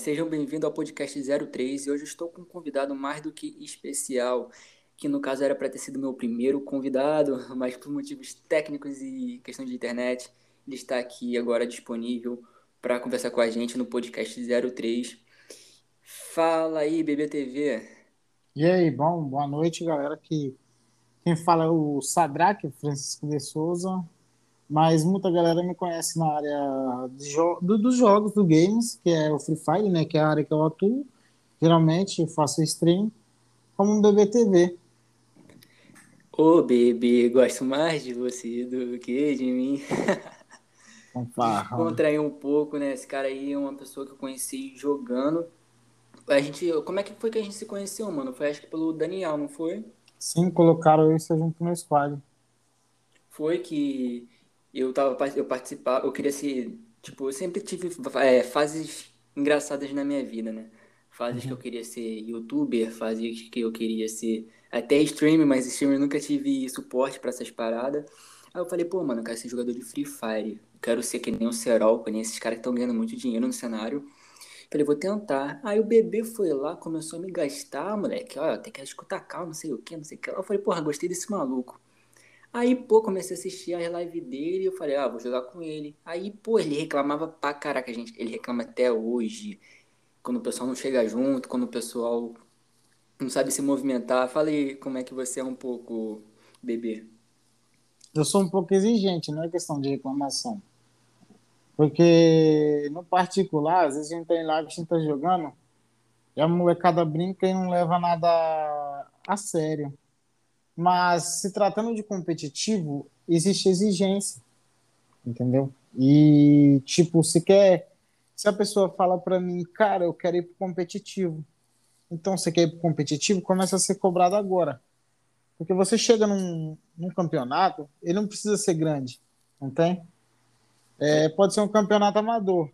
sejam bem-vindos ao podcast 03 e hoje estou com um convidado mais do que especial, que no caso era para ter sido meu primeiro convidado, mas por motivos técnicos e questão de internet, ele está aqui agora disponível para conversar com a gente no podcast 03. Fala aí, BBTV. E aí, bom, boa noite, galera. Que quem fala é o Sadraque Francisco de Souza, mas muita galera me conhece na área jo do, dos jogos, do games, que é o Free Fire, né, que é a área que eu atuo. Geralmente faço stream como um BBTV. Ô, bebê, gosto mais de você do que de mim. Contrair um pouco, né? Esse cara aí é uma pessoa que eu conheci jogando. A gente, como é que foi que a gente se conheceu, mano? Foi acho que pelo Daniel, não foi? Sim, colocaram isso junto no squad. Foi que eu tava eu participar, eu queria ser, tipo, eu sempre tive é, fases engraçadas na minha vida, né? Fases uhum. que eu queria ser youtuber, fases que eu queria ser até streamer, mas streamer eu nunca tive suporte para essas paradas. Aí eu falei, pô, mano, eu quero ser jogador de Free Fire. Eu quero ser que nem o Serol, que nem esses caras que estão ganhando muito dinheiro no cenário. Falei, vou tentar. Aí o bebê foi lá, começou a me gastar, moleque. Olha, tem que escutar calma, não sei o que, não sei o que. Eu falei, porra, gostei desse maluco. Aí, pô, comecei a assistir a live dele e eu falei, ah, vou jogar com ele. Aí, pô, ele reclamava pra caraca, gente. Ele reclama até hoje. Quando o pessoal não chega junto, quando o pessoal não sabe se movimentar. Falei como é que você é um pouco bebê. Eu sou um pouco exigente, não é questão de reclamação. Porque, no particular, às vezes a gente tá em live, a gente tá jogando, e a molecada brinca e não leva nada a sério. Mas se tratando de competitivo, existe exigência, entendeu? E tipo, se quer, se a pessoa fala para mim, cara, eu quero ir pro competitivo. Então, você quer ir pro competitivo, começa a ser cobrado agora. Porque você chega num, num campeonato, ele não precisa ser grande, não tem? É, pode ser um campeonato amador.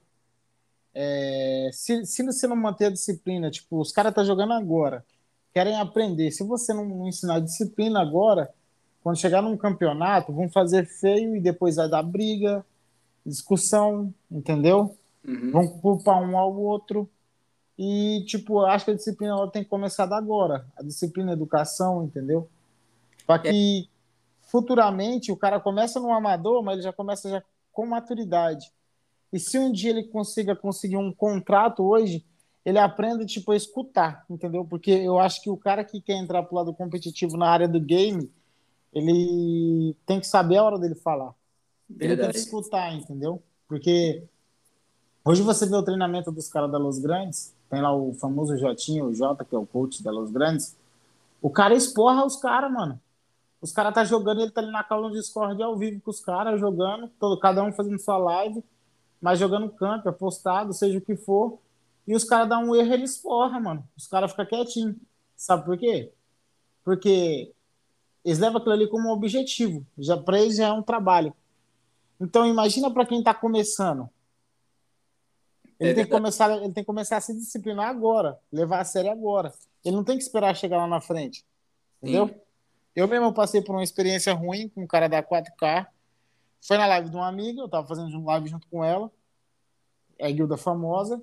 É, se, se você não manter a disciplina, tipo, os caras tá jogando agora, querem aprender. Se você não ensinar disciplina agora, quando chegar num campeonato, vão fazer feio e depois vai dar briga, discussão, entendeu? Uhum. Vão culpar um ao outro. E, tipo, acho que a disciplina ela tem que começar agora. A disciplina, a educação, entendeu? Para que futuramente o cara começa no amador, mas ele já começa já com maturidade. E se um dia ele consiga conseguir um contrato hoje, ele aprende tipo, a escutar, entendeu? Porque eu acho que o cara que quer entrar pro lado competitivo na área do game, ele tem que saber a hora dele falar. Verdade. Ele tem que escutar, entendeu? Porque hoje você vê o treinamento dos caras da Los Grandes, tem lá o famoso Jotinho, o Jota, que é o coach da Los Grandes. O cara esporra os caras, mano. Os caras tá jogando, ele tá ali na calma no Discord ao vivo com os caras, jogando, todo, cada um fazendo sua live, mas jogando campo, apostado, seja o que for. E os caras dão um erro, eles porra, mano. Os caras ficam quietinhos. Sabe por quê? Porque eles levam aquilo ali como objetivo. Já, pra eles já é um trabalho. Então imagina para quem está começando. Ele, é tem que começar, ele tem que começar a se disciplinar agora, levar a sério agora. Ele não tem que esperar chegar lá na frente. Entendeu? Sim. Eu mesmo passei por uma experiência ruim com um cara da 4K. Foi na live de uma amiga, eu tava fazendo uma live junto com ela. É a guilda famosa.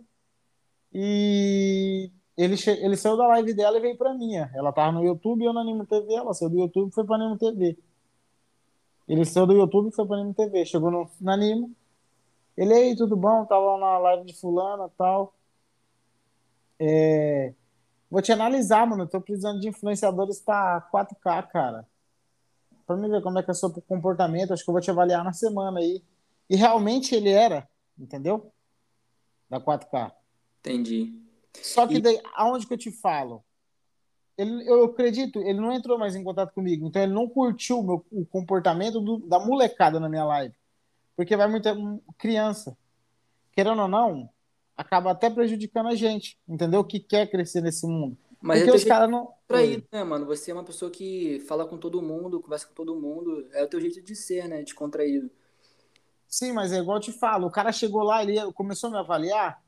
E ele, ele saiu da live dela e veio pra minha. Ela tava no YouTube e eu na Animo TV. Ela saiu do YouTube e foi pra Animo TV. Ele saiu do YouTube e foi pra Animo TV. Chegou no, na Animo. Ele, aí, tudo bom? Tava na live de fulana e tal. É... Vou te analisar, mano. Eu tô precisando de influenciadores pra 4K, cara. Pra me ver como é que é o seu comportamento. Acho que eu vou te avaliar na semana aí. E realmente ele era, entendeu? Da 4K. Entendi. Só que e... daí, aonde que eu te falo? Ele, eu acredito, ele não entrou mais em contato comigo, então ele não curtiu o, meu, o comportamento do, da molecada na minha live. Porque vai muita criança. Querendo ou não, acaba até prejudicando a gente, entendeu? Que quer crescer nesse mundo. Mas Porque os caras não. Traído, né, mano? Você é uma pessoa que fala com todo mundo, conversa com todo mundo. É o teu jeito de ser, né? Descontraído. Sim, mas é igual eu te falo. O cara chegou lá, ele começou a me avaliar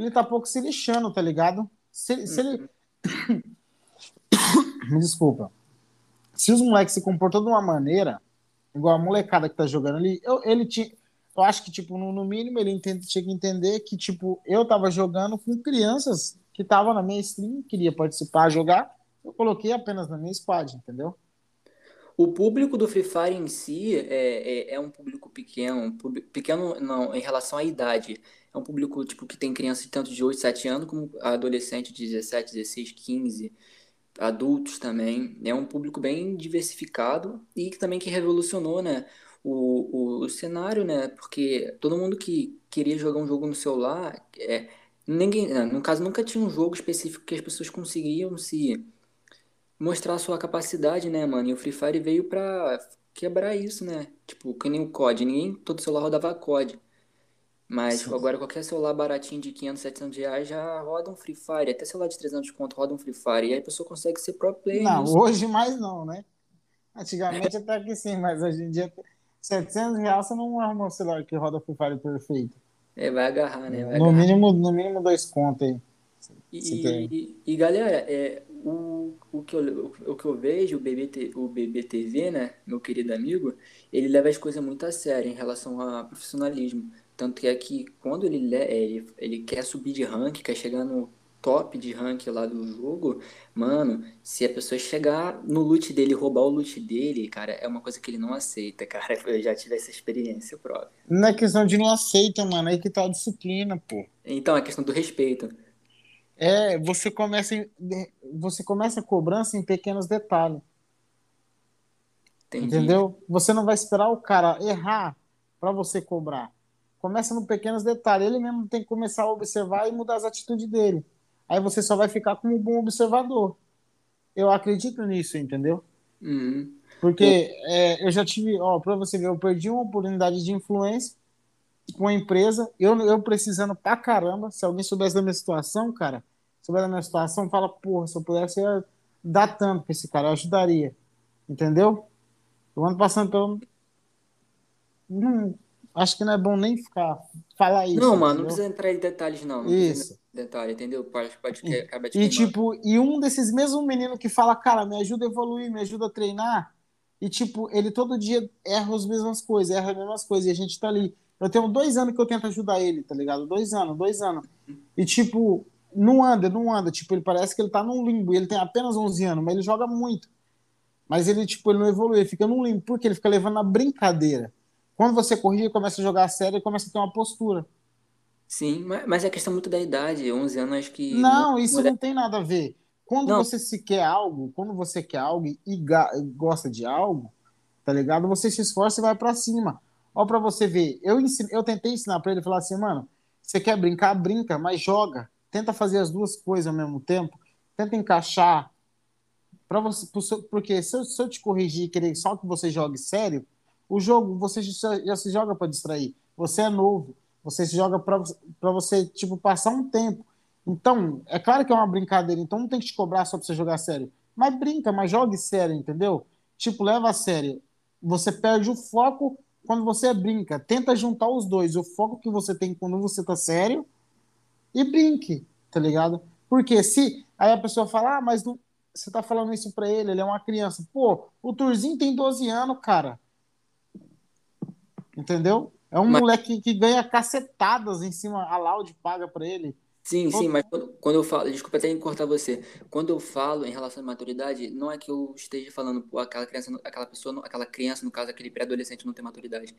ele tá pouco se lixando, tá ligado? Se, se ele. Me desculpa. Se os moleques se comportam de uma maneira, igual a molecada que tá jogando ali, eu, ele tinha. Eu acho que, tipo, no, mínimo ele entende, tinha que entender que, tipo, eu tava jogando com crianças que estavam na minha stream, queria participar, jogar, eu coloquei apenas na minha squad, entendeu? O público do Free Fire em si é, é, é um público pequeno, pequeno não, em relação à idade. É um público tipo que tem crianças tanto de 8, 7 anos como adolescente de 17, 16, 15, adultos também. É um público bem diversificado e também que revolucionou, né, o, o, o cenário, né? Porque todo mundo que queria jogar um jogo no celular, é, ninguém, no caso nunca tinha um jogo específico que as pessoas conseguiam se mostrar a sua capacidade, né, mano? E o Free Fire veio pra quebrar isso, né? Tipo, que nem o COD. Ninguém, todo celular rodava COD. Mas Sim. agora qualquer celular baratinho de 500, 700 reais já roda um Free Fire. Até celular de 300 conto roda um Free Fire. E aí a pessoa consegue ser pro player. Não, nisso. hoje mais não, né? Antigamente até que sim, mas hoje em dia 700 reais você não arruma um celular que roda Free Fire perfeito. É, vai agarrar, né? Vai no, agarrar. Mínimo, no mínimo dois contos aí. E, e, e, galera, é, o, o, que eu, o que eu vejo, o, BBT, o BBTV, né, meu querido amigo, ele leva as coisas muito a sério em relação a profissionalismo. Tanto que é que quando ele, ele, ele quer subir de rank, quer chegar no top de rank lá do jogo, mano, se a pessoa chegar no loot dele, roubar o loot dele, cara, é uma coisa que ele não aceita, cara. Eu já tive essa experiência própria. Não é questão de não aceita, mano, é que tá a disciplina, pô. Então, é questão do respeito. É, você começa, em, você começa a cobrança em pequenos detalhes. Entendi. Entendeu? Você não vai esperar o cara errar para você cobrar. Começa no pequenos detalhes. Ele mesmo tem que começar a observar e mudar as atitudes dele. Aí você só vai ficar como um bom observador. Eu acredito nisso, entendeu? Uhum. Porque é, eu já tive, ó, para você ver, eu perdi uma oportunidade de influência com a empresa, eu, eu precisando pra caramba. Se alguém soubesse da minha situação, cara, souber da minha situação, fala, porra, se eu pudesse eu dar tanto pra esse cara, eu ajudaria. Entendeu? O ano passando pelo. Não, acho que não é bom nem ficar falar isso. Não, entendeu? mano, não precisa entrar em detalhes, não. não isso. Detalhe, entendeu? Pode, pode e, e tipo, e um desses mesmos meninos que fala, cara, me ajuda a evoluir, me ajuda a treinar, e tipo, ele todo dia erra as mesmas coisas, erra as mesmas coisas, e a gente tá ali. Eu tenho dois anos que eu tento ajudar ele, tá ligado? Dois anos, dois anos. E tipo, não anda, não anda. Tipo, ele parece que ele tá num limbo. Ele tem apenas 11 anos, mas ele joga muito. Mas ele, tipo, ele não evolui, ele fica num limbo, porque ele fica levando na brincadeira. Quando você corrige, começa a jogar a sério e começa a ter uma postura. Sim, mas é questão muito da idade. 11 anos, acho que. Não, isso mulher... não tem nada a ver. Quando não. você se quer algo, quando você quer algo e gosta de algo, tá ligado? Você se esforça e vai para cima. Ó, para você ver, eu, ensine... eu tentei ensinar para ele, falar assim, mano, você quer brincar, brinca, mas joga tenta fazer as duas coisas ao mesmo tempo, tenta encaixar. Pra você, porque se eu, se eu te corrigir e querer só que você jogue sério, o jogo você já, se joga para distrair. Você é novo, você se joga para você tipo passar um tempo. Então, é claro que é uma brincadeira, então não tem que te cobrar só para você jogar sério. Mas brinca, mas jogue sério, entendeu? Tipo, leva a sério. Você perde o foco quando você brinca. Tenta juntar os dois, o foco que você tem quando você tá sério e brinque, tá ligado? Porque se aí a pessoa fala, ah, mas não, você tá falando isso pra ele, ele é uma criança. Pô, o Turzinho tem 12 anos, cara. Entendeu? É um mas... moleque que ganha cacetadas em cima, a Loud paga pra ele. Sim, sim, mas quando, quando, eu falo, desculpa até cortar você, quando eu falo em relação à maturidade, não é que eu esteja falando, pô, aquela criança, aquela pessoa, aquela criança, no caso, aquele pré-adolescente não tem maturidade.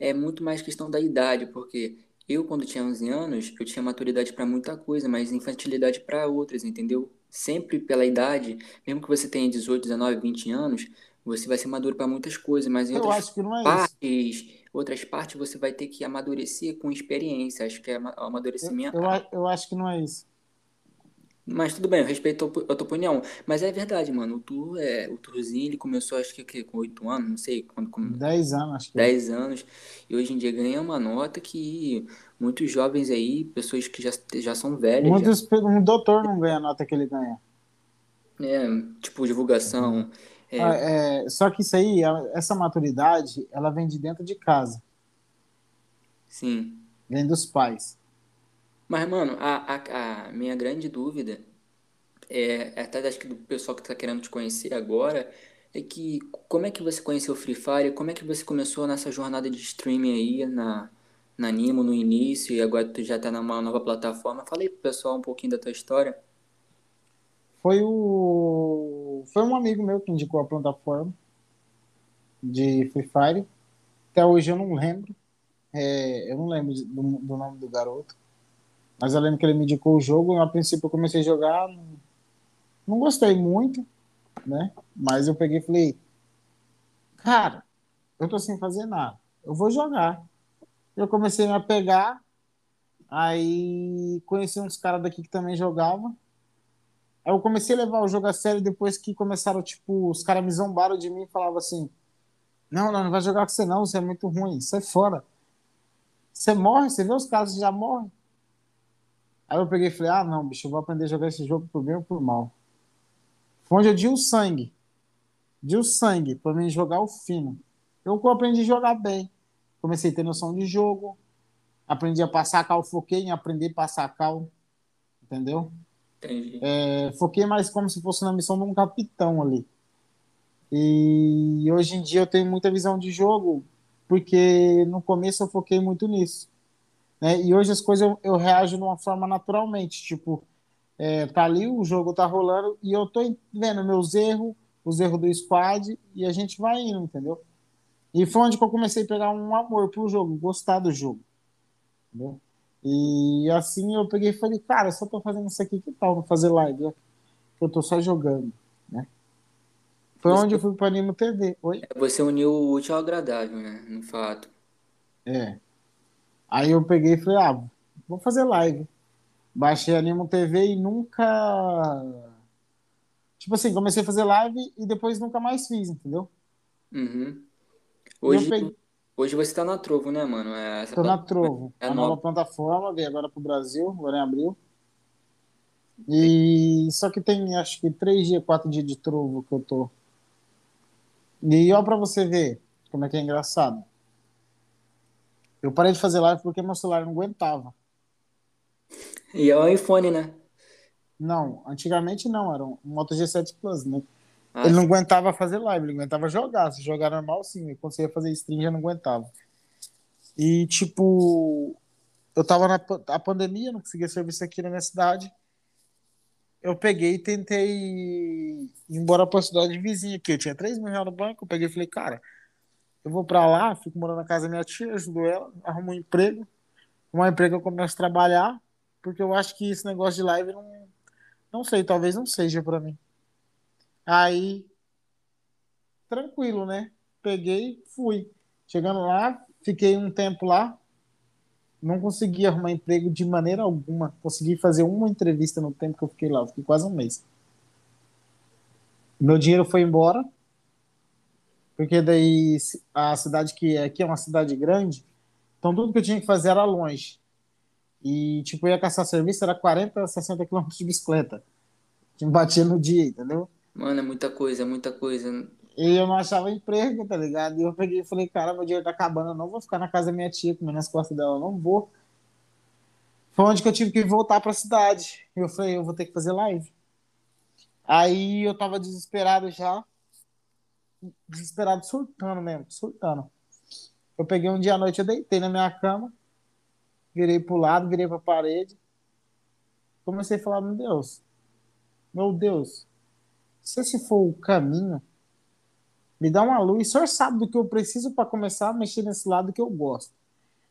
É muito mais questão da idade, porque eu, quando tinha 11 anos, eu tinha maturidade para muita coisa, mas infantilidade para outras, entendeu? Sempre pela idade, mesmo que você tenha 18, 19, 20 anos, você vai ser maduro para muitas coisas, mas em eu outras é partes, isso. Outras partes você vai ter que amadurecer com experiência. Acho que é amadurecimento. Eu, eu, eu acho que não é isso. Mas tudo bem, eu respeito a tua opinião. Mas é verdade, mano. O Tour, é, o Tourzinho, ele começou acho que com 8 anos, não sei quando. Com... 10 anos, acho que. 10 anos. E hoje em dia ganha uma nota que muitos jovens aí, pessoas que já, já são velhas. Muitos, já... Um doutor não ganha a nota que ele ganha. É, tipo, divulgação. É... Ah, é, só que isso aí, essa maturidade, ela vem de dentro de casa. Sim. Vem dos pais. Mas, mano, a, a, a minha grande dúvida é, é até acho que do pessoal que tá querendo te conhecer agora, é que como é que você conheceu o Free Fire? Como é que você começou nessa jornada de streaming aí na, na Nimo no início e agora tu já tá numa nova plataforma? Fala aí pro pessoal um pouquinho da tua história. Foi o foi um amigo meu que indicou a plataforma de Free Fire. Até hoje eu não lembro. É, eu não lembro do, do, nome do garoto. Mas eu lembro que ele me indicou o jogo. A princípio eu comecei a jogar. Não, não gostei muito, né? Mas eu peguei e falei, cara, eu tô sem fazer nada. Eu vou jogar. Eu comecei a pegar. Aí conheci uns caras daqui que também jogavam. Eu comecei a levar o jogo a sério depois que começaram, tipo, os caras me zombaram de mim e falavam assim: Não, não, não vai jogar com você não, você é muito ruim, sai fora. Você morre, você vê os caras já morrem. Aí eu peguei e falei: Ah, não, bicho, eu vou aprender a jogar esse jogo por bem ou por mal. Foi onde eu di o sangue. Di o sangue para mim jogar o fino. Eu aprendi a jogar bem. Comecei a ter noção de jogo. Aprendi a passar cal, foquei em aprender a passar cal. Entendeu? É, foquei mais como se fosse na missão de um capitão ali. E hoje em dia eu tenho muita visão de jogo, porque no começo eu foquei muito nisso. Né? E hoje as coisas eu, eu reajo de uma forma naturalmente. Tipo, é, tá ali, o jogo tá rolando e eu tô vendo meus erros, os erros do squad e a gente vai indo, entendeu? E foi onde que eu comecei a pegar um amor pro jogo, gostar do jogo. Entendeu? E assim eu peguei e falei, cara, eu só tô fazendo isso aqui, que tal não fazer live? Eu tô só jogando, né? Foi você, onde eu fui para Animo TV. Oi? É, você uniu o útil ao agradável, né? No fato. É. Aí eu peguei e falei, ah, vou fazer live. Baixei Animo TV e nunca. Tipo assim, comecei a fazer live e depois nunca mais fiz, entendeu? Uhum. Hoje, peguei... hoje você tá na Trovo, né, mano? É, essa Tô na Trovo. É a nova, nova plataforma, veio agora pro Brasil, agora em abril. E só que tem acho que três dias, quatro dias de trovo que eu tô. E ó pra você ver como é que é engraçado. Eu parei de fazer live porque meu celular não aguentava. E é o iPhone, né? Não, antigamente não, era um Moto G7 Plus, né? Ah, ele não aguentava fazer live, ele aguentava jogar. Se jogar normal, sim. Quando você ia fazer stream, já não aguentava. E, tipo, eu tava na a pandemia, não conseguia serviço aqui na minha cidade. Eu peguei e tentei ir embora pra cidade vizinha aqui. Eu tinha 3 mil reais no banco. Eu peguei e falei, cara, eu vou pra lá, fico morando na casa da minha tia, ajudo ela, arrumo um emprego. Um emprego eu começo a trabalhar porque eu acho que esse negócio de live não, não sei, talvez não seja para mim. Aí, tranquilo, né? Peguei, fui. Chegando lá, fiquei um tempo lá, não consegui arrumar emprego de maneira alguma. Consegui fazer uma entrevista no tempo que eu fiquei lá, fiquei quase um mês. Meu dinheiro foi embora, porque daí a cidade que é aqui é uma cidade grande, então tudo que eu tinha que fazer era longe. E, tipo, eu ia caçar serviço, era 40, 60 quilômetros de bicicleta. Me batia no dia, entendeu? Mano, é muita coisa, é muita coisa. E eu não achava emprego, tá ligado? E eu peguei e falei, cara, meu dinheiro tá acabando, eu não vou ficar na casa da minha tia comendo nas costas dela, eu não vou. Foi onde que eu tive que voltar pra cidade. E eu falei, eu vou ter que fazer live. Aí eu tava desesperado já. Desesperado, surtando mesmo, surtando. Eu peguei um dia à noite, eu deitei na minha cama virei para o lado, virei para a parede. Comecei a falar, meu Deus, meu Deus, se esse for o caminho, me dá uma luz. O senhor sabe do que eu preciso para começar a mexer nesse lado que eu gosto.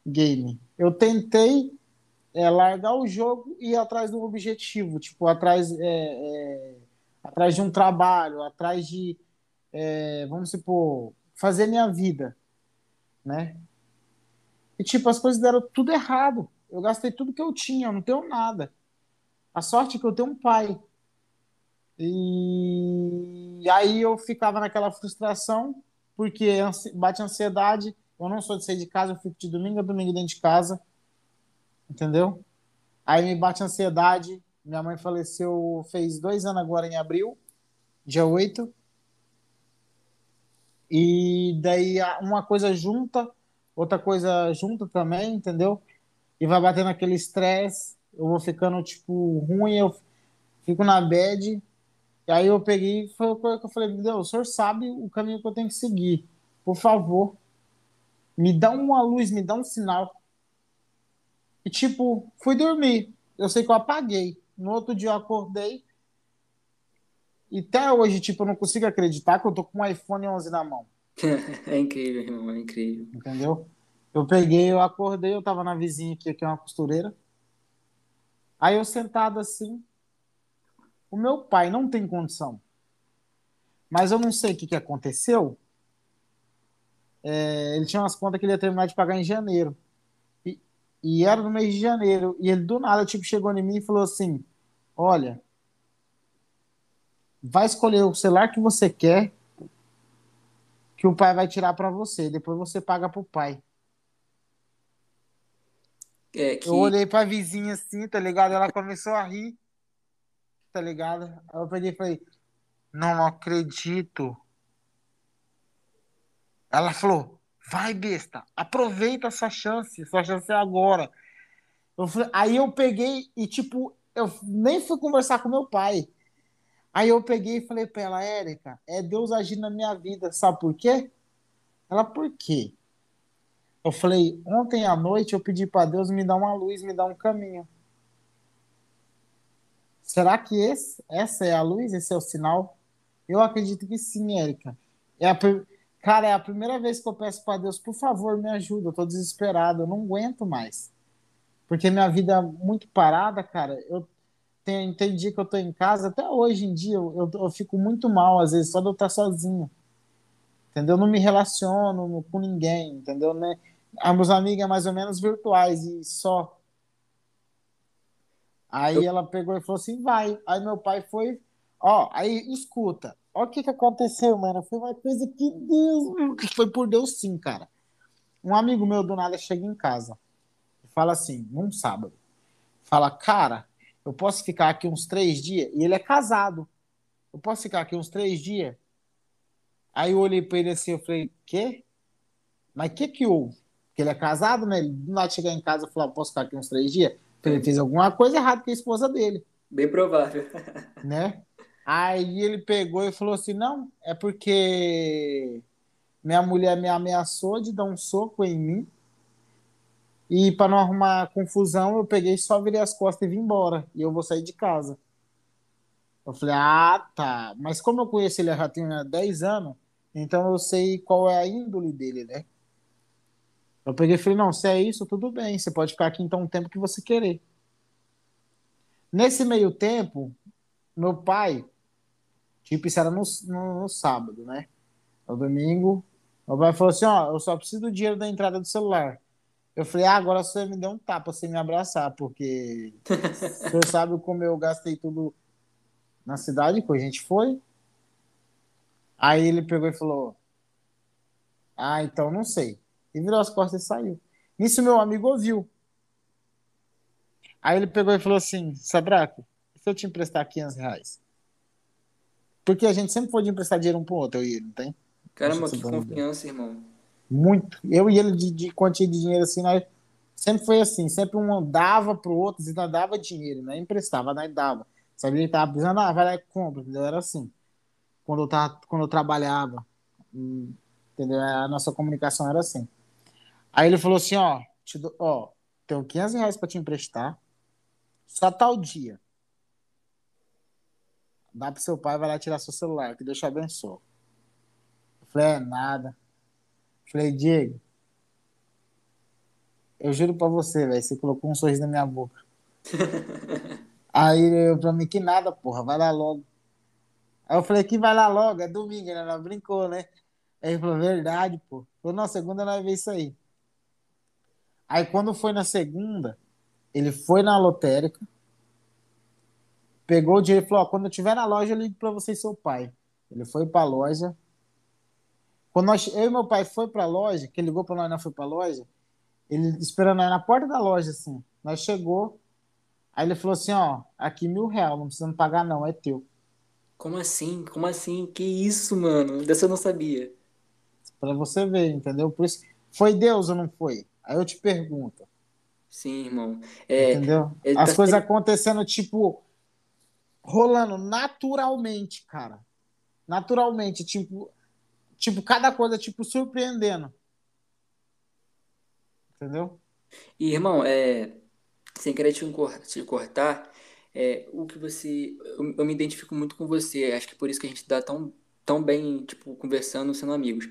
Game. Eu tentei é, largar o jogo e ir atrás do objetivo, tipo, atrás, é, é, atrás de um trabalho, atrás de, é, vamos supor, fazer minha vida, né? E, tipo, as coisas deram tudo errado. Eu gastei tudo que eu tinha, eu não tenho nada. A sorte é que eu tenho um pai. E aí eu ficava naquela frustração, porque bate ansiedade. Eu não sou de sair de casa, eu fico de domingo a domingo dentro de casa. Entendeu? Aí me bate ansiedade. Minha mãe faleceu, fez dois anos agora em abril, dia 8. E daí uma coisa junta outra coisa junto também, entendeu? E vai batendo aquele estresse, eu vou ficando, tipo, ruim, eu fico na bad, E aí eu peguei foi o que eu falei, Deus, o senhor sabe o caminho que eu tenho que seguir. Por favor, me dá uma luz, me dá um sinal. E tipo, fui dormir. Eu sei que eu apaguei. No outro dia eu acordei. E até hoje, tipo, eu não consigo acreditar que eu tô com um iPhone 11 na mão. é incrível, irmão, é incrível. Entendeu? Eu peguei, eu acordei, eu tava na vizinha aqui, que é uma costureira. Aí eu sentado assim, o meu pai não tem condição. Mas eu não sei o que, que aconteceu. É, ele tinha umas contas que ele ia terminar de pagar em janeiro. E, e era no mês de janeiro. E ele do nada tipo, chegou em mim e falou assim: Olha, vai escolher o celular que você quer, que o pai vai tirar para você. Depois você paga pro pai. É que... Eu olhei pra vizinha assim, tá ligado? Ela começou a rir tá ligado? Aí eu peguei e falei, não acredito. Ela falou, vai besta, aproveita essa chance, sua chance é agora. Eu falei, aí eu peguei e tipo, eu nem fui conversar com meu pai. Aí eu peguei e falei pra ela, Érica, é Deus agindo na minha vida, sabe por quê? Ela, por quê? Eu falei, ontem à noite eu pedi para Deus me dar uma luz, me dar um caminho. Será que esse, essa é a luz? Esse é o sinal? Eu acredito que sim, Érica. É a, cara, é a primeira vez que eu peço para Deus, por favor, me ajuda. Eu tô desesperado, eu não aguento mais. Porque minha vida é muito parada, cara. Eu tenho, entendi que eu tô em casa. Até hoje em dia, eu, eu, eu fico muito mal, às vezes, só de eu estar sozinho. Entendeu? Eu não me relaciono com ninguém, entendeu? Né? As meus amigos é mais ou menos virtuais e só. Aí eu... ela pegou e falou assim: vai. Aí meu pai foi, ó, aí escuta. Ó o que que aconteceu, mano. Foi uma coisa que Deus, que foi por Deus sim, cara. Um amigo meu do nada chega em casa e fala assim, num sábado, fala, cara, eu posso ficar aqui uns três dias? E ele é casado. Eu posso ficar aqui uns três dias? Aí eu olhei para ele assim, eu falei, quê? Mas o que que houve? Porque ele é casado, né? Ele do nada chegar em casa e falar, posso ficar aqui uns três dias? Ele fez alguma coisa errada com a esposa dele. Bem provável. Né? Aí ele pegou e falou assim: não, é porque minha mulher me ameaçou de dar um soco em mim. E para não arrumar confusão, eu peguei só virei as costas e vim embora. E eu vou sair de casa. Eu falei, ah, tá. Mas como eu conheço ele já tinha 10 anos, então eu sei qual é a índole dele, né? Eu peguei e falei, não, se é isso, tudo bem, você pode ficar aqui então o tempo que você querer. Nesse meio tempo, meu pai, tipo, isso era no, no, no sábado, né? No domingo, meu pai falou assim, ó, eu só preciso do dinheiro da entrada do celular. Eu falei, ah, agora você me deu um tapa sem me abraçar, porque senhor sabe como eu gastei tudo na cidade, que a gente foi. Aí ele pegou e falou, ah, então não sei. E virou as costas e saiu. Nisso meu amigo ouviu. Aí ele pegou e falou assim, Sabraco, se eu te emprestar 500 reais? Porque a gente sempre pode emprestar dinheiro um pro outro, eu e ele, não tem? Caramba, que confiança, irmão. Muito. Eu e ele de, de quantia de dinheiro assim, nós sempre foi assim, sempre um dava pro outro, e nós dava dinheiro, né? Emprestava, nós dava. Sabia que tava precisando, ah, vai lá e compra, entendeu? Era assim. Quando eu, tava, quando eu trabalhava, hum, entendeu? A nossa comunicação era assim. Aí ele falou assim, ó, te dou, ó, tenho 500 reais para te emprestar, só tal dia. Dá pro seu pai, vai lá tirar seu celular, que Deus te abençoe. Eu falei, é nada. Eu falei, Diego, eu juro pra você, velho, você colocou um sorriso na minha boca. Aí eu pra mim, que nada, porra, vai lá logo. Aí eu falei, que vai lá logo, é domingo, né? Ela brincou, né? Aí ele falou, verdade, pô. Falou, não, segunda nós vemos isso aí. Aí quando foi na segunda, ele foi na lotérica, pegou o dinheiro e falou: ó, quando eu estiver na loja, eu ligo para você e seu pai. Ele foi para a loja. Quando nós, eu e meu pai foi para a loja, que ele ligou para nós, não foi para a loja, ele esperando nós na porta da loja, assim. Nós chegou, aí ele falou assim: ó, aqui mil reais, não precisa pagar, não, é teu. Como assim? Como assim? Que isso, mano? Dessa eu não sabia. Para você ver, entendeu? Por isso, foi Deus ou não foi? Aí eu te pergunto. Sim, irmão. É, Entendeu? As tá coisas acontecendo, tipo. rolando naturalmente, cara. Naturalmente, tipo, tipo cada coisa tipo surpreendendo. Entendeu? E irmão, é, sem querer te, te cortar, é, o que você, eu, eu me identifico muito com você. Acho que é por isso que a gente dá tão tão bem, tipo, conversando, sendo amigos.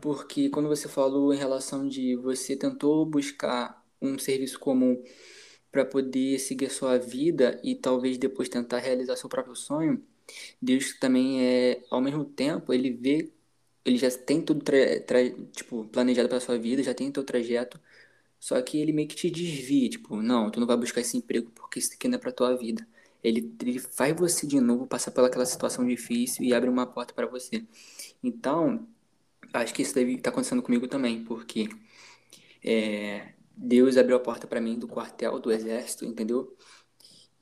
Porque quando você falou em relação de você tentou buscar um serviço comum para poder seguir a sua vida e talvez depois tentar realizar seu próprio sonho, Deus também é, ao mesmo tempo, ele vê, ele já tem tudo tipo, planejado para sua vida, já tem teu trajeto, só que ele meio que te desvia, tipo, não, tu não vai buscar esse emprego porque isso aqui não é para tua vida. Ele, ele faz você de novo passar pelaquela situação difícil e abre uma porta para você. Então, acho que isso deve estar tá acontecendo comigo também, porque é, Deus abriu a porta para mim do quartel do exército, entendeu?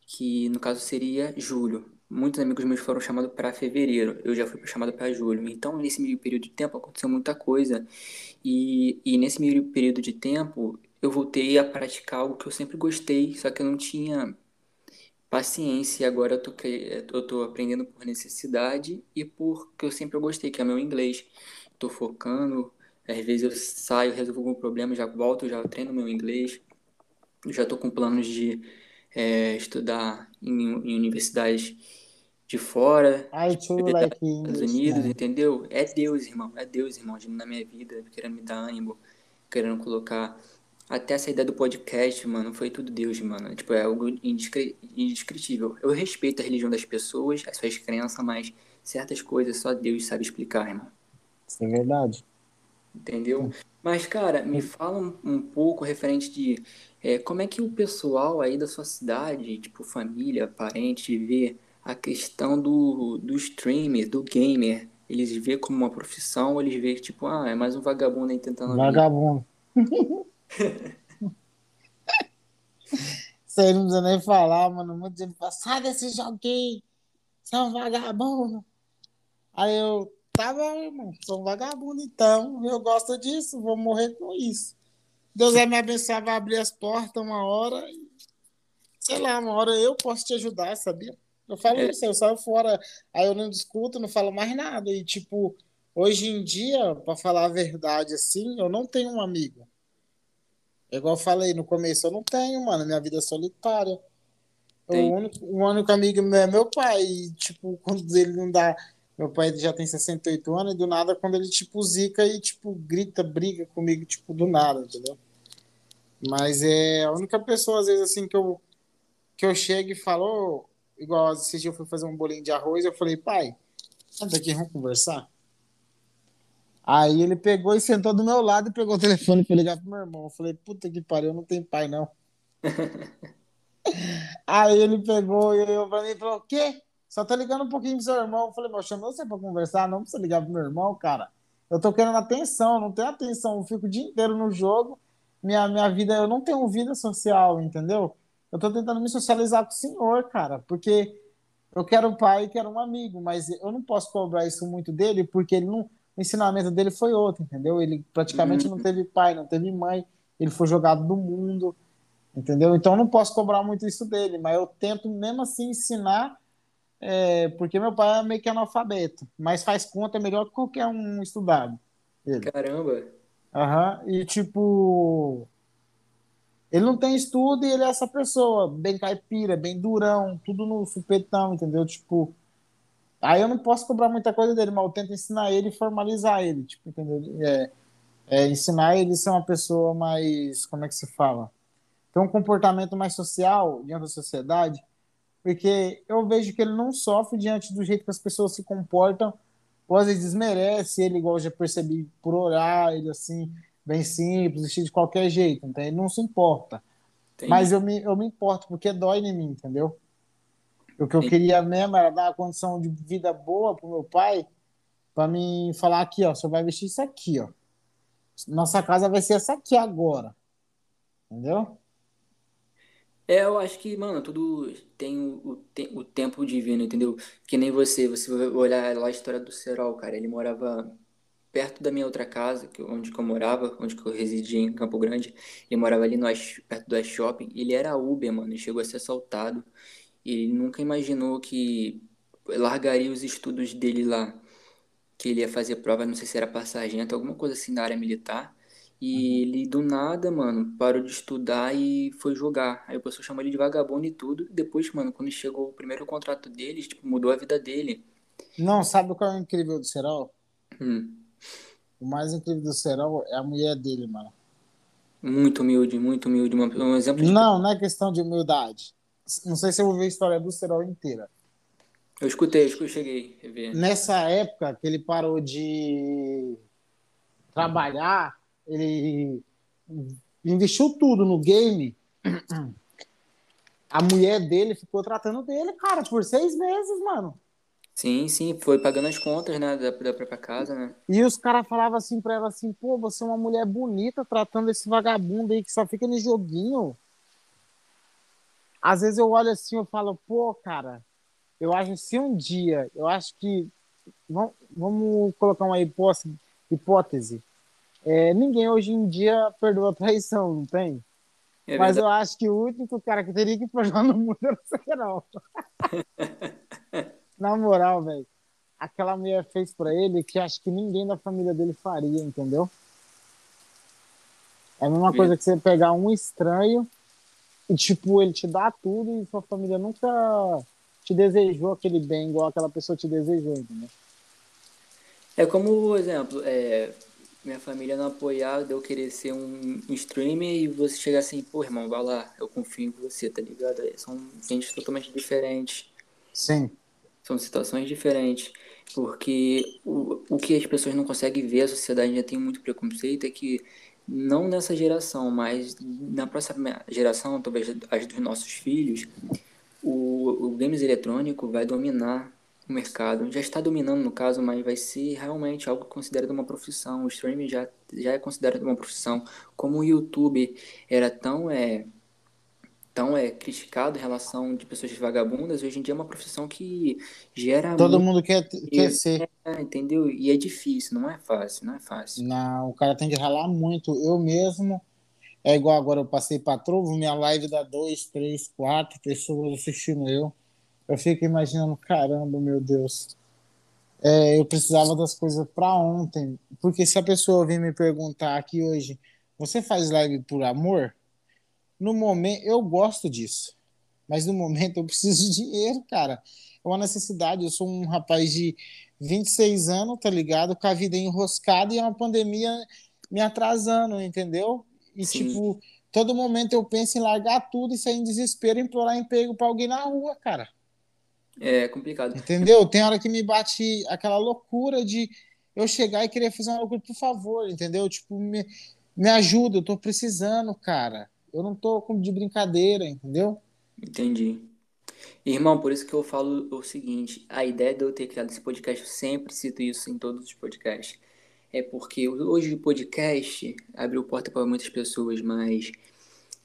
Que no caso seria julho. Muitos amigos meus foram chamados para fevereiro, eu já fui chamado para julho. Então, nesse meio período de tempo aconteceu muita coisa. E, e nesse meio período de tempo, eu voltei a praticar algo que eu sempre gostei, só que eu não tinha paciência. Agora eu tô, eu tô aprendendo por necessidade e porque eu sempre gostei, que é meu inglês. Tô focando, às vezes eu saio, resolvo algum problema, já volto, já treino meu inglês. já tô com planos de é, estudar em, em, universidades de fora, I like Estados Unidos, entendeu? É Deus, irmão, é Deus, irmão, na minha vida, querendo me dar ânimo, querendo colocar até essa ideia do podcast, mano, foi tudo Deus, mano. Tipo, é algo indescri indescritível. Eu respeito a religião das pessoas, as suas crenças, mas certas coisas só Deus sabe explicar, irmão. Isso é verdade. Entendeu? Mas, cara, me fala um, um pouco referente de é, como é que o pessoal aí da sua cidade, tipo família, parente, vê a questão do, do streamer, do gamer. Eles vê como uma profissão ou eles vê tipo, ah, é mais um vagabundo aí tentando. Vagabundo. Isso aí não precisa nem falar, mano. Gente fala, sai desse joguinho, você é um vagabundo. Aí eu, tá bom, irmão, sou um vagabundo então, eu gosto disso, vou morrer com isso. Deus vai me abençoar, vai abrir as portas uma hora, sei lá, uma hora eu posso te ajudar, sabia? Eu falo é. isso, eu saio fora, aí eu não discuto, não falo mais nada. E, tipo, hoje em dia, para falar a verdade assim, eu não tenho um amigo. É igual eu falei no começo, eu não tenho, mano. Minha vida é solitária. O único, o único amigo meu é meu pai. E, tipo, quando ele não dá. Meu pai já tem 68 anos e do nada, quando ele, tipo, zica e, tipo, grita, briga comigo, tipo, do nada, entendeu? Mas é a única pessoa, às vezes, assim, que eu, que eu chego e falo, igual esse dia eu fui fazer um bolinho de arroz, eu falei, pai, senta aqui, vamos conversar? Aí ele pegou e sentou do meu lado e pegou o telefone para ligar pro meu irmão. Eu falei, puta que pariu, não tem pai, não. Aí ele pegou e eu pra mim e falou, o quê? Só tô ligando um pouquinho pro seu irmão. Eu falei, mas chamou você pra conversar? Não precisa ligar pro meu irmão, cara. Eu tô querendo atenção, não tenho atenção. Eu fico o dia inteiro no jogo. Minha, minha vida, eu não tenho vida social, entendeu? Eu tô tentando me socializar com o senhor, cara, porque eu quero um pai e quero um amigo, mas eu não posso cobrar isso muito dele, porque ele não o ensinamento dele foi outro, entendeu? Ele praticamente uhum. não teve pai, não teve mãe, ele foi jogado do mundo, entendeu? Então eu não posso cobrar muito isso dele, mas eu tento mesmo assim ensinar, é, porque meu pai é meio que analfabeto, mas faz conta melhor que qualquer um estudado. Ele. Caramba! Aham, uhum, e tipo. Ele não tem estudo e ele é essa pessoa, bem caipira, bem durão, tudo no supetão, entendeu? Tipo, Aí eu não posso cobrar muita coisa dele, mas eu tento ensinar ele e formalizar ele, tipo, entendeu? É, é, ensinar ele a ser uma pessoa mais, como é que se fala? Ter um comportamento mais social diante da sociedade, porque eu vejo que ele não sofre diante do jeito que as pessoas se comportam, ou às vezes desmerece ele, igual eu já percebi, por orar, ele assim, bem simples, vestido de qualquer jeito, então ele não se importa. Entendi. Mas eu me, eu me importo, porque dói em mim, entendeu? O que eu queria mesmo era dar uma condição de vida boa pro meu pai, para mim falar aqui, ó, você vai vestir isso aqui, ó. Nossa casa vai ser essa aqui agora. Entendeu? É, eu acho que, mano, tudo tem o, o, o tempo divino, entendeu? Que nem você, você vai olhar lá a história do Serol, cara. Ele morava perto da minha outra casa, que, onde que eu morava, onde que eu residia em Campo Grande. Ele morava ali no, perto do shopping. Ele era Uber, mano, e chegou a ser assaltado. Ele nunca imaginou que largaria os estudos dele lá, que ele ia fazer prova, não sei se era para sargento, alguma coisa assim da área militar. E uhum. ele do nada, mano, parou de estudar e foi jogar. Aí o pessoal chamou ele de vagabundo e tudo. Depois, mano, quando chegou o primeiro contrato dele, tipo, mudou a vida dele. Não, sabe o que é o incrível do Serol? Hum. O mais incrível do Serol é a mulher dele, mano. Muito humilde, muito humilde. Um exemplo de... Não, não é questão de humildade. Não sei se eu vou ver a história do Serol inteira. Eu escutei, eu cheguei a ver. Nessa época que ele parou de trabalhar, ele investiu tudo no game. A mulher dele ficou tratando dele, cara, por seis meses, mano. Sim, sim, foi pagando as contas, né, da, da própria casa, né? E os caras falavam assim pra ela assim, pô, você é uma mulher bonita tratando esse vagabundo aí que só fica no joguinho. Às vezes eu olho assim, eu falo, pô, cara, eu acho que se um dia, eu acho que vamos, vamos colocar uma hipótese, hipótese. É, ninguém hoje em dia perdoa traição, não tem? É Mas eu acho que o único cara que teria que perdoar no mundo era o Serol. Na moral, velho. Aquela mulher fez para ele que acho que ninguém da família dele faria, entendeu? É a mesma coisa que você pegar um estranho e, tipo, ele te dá tudo e sua família nunca te desejou aquele bem igual aquela pessoa te desejou, entendeu? É como, por exemplo, é, minha família não apoiar de eu querer ser um, um streamer e você chegar assim, pô, irmão, vai lá, eu confio em você, tá ligado? É, são gente totalmente diferentes. Sim. São situações diferentes. Porque o, o que as pessoas não conseguem ver, a sociedade já tem muito preconceito, é que não nessa geração, mas na próxima geração, talvez as dos nossos filhos, o, o games eletrônico vai dominar o mercado. Já está dominando no caso, mas vai ser realmente algo considerado uma profissão. O streaming já, já é considerado uma profissão. Como o YouTube era tão é, tão é criticado em relação de pessoas vagabundas, hoje em dia é uma profissão que gera todo muito... mundo quer, quer ser, é, entendeu? E é difícil, não é fácil, não é fácil. Não, o cara tem que ralar muito. Eu mesmo é igual agora eu passei para Trovo, minha live dá dois, três, quatro pessoas assistindo eu. Eu fico imaginando, caramba, meu Deus. É, eu precisava das coisas para ontem. Porque se a pessoa vir me perguntar aqui hoje, você faz live por amor? No momento, eu gosto disso. Mas no momento eu preciso de dinheiro, cara. É uma necessidade. Eu sou um rapaz de 26 anos, tá ligado? Com a vida enroscada e é uma pandemia me atrasando, entendeu? E, Sim. tipo, todo momento eu penso em largar tudo e sair em desespero e implorar emprego para alguém na rua, cara. É complicado. Entendeu? Tem hora que me bate aquela loucura de eu chegar e querer fazer uma loucura, por favor, entendeu? Tipo, me, me ajuda, eu tô precisando, cara. Eu não tô de brincadeira, entendeu? Entendi. Irmão, por isso que eu falo o seguinte: a ideia de eu ter criado esse podcast, eu sempre cito isso em todos os podcasts é porque hoje o podcast abriu porta para muitas pessoas, mas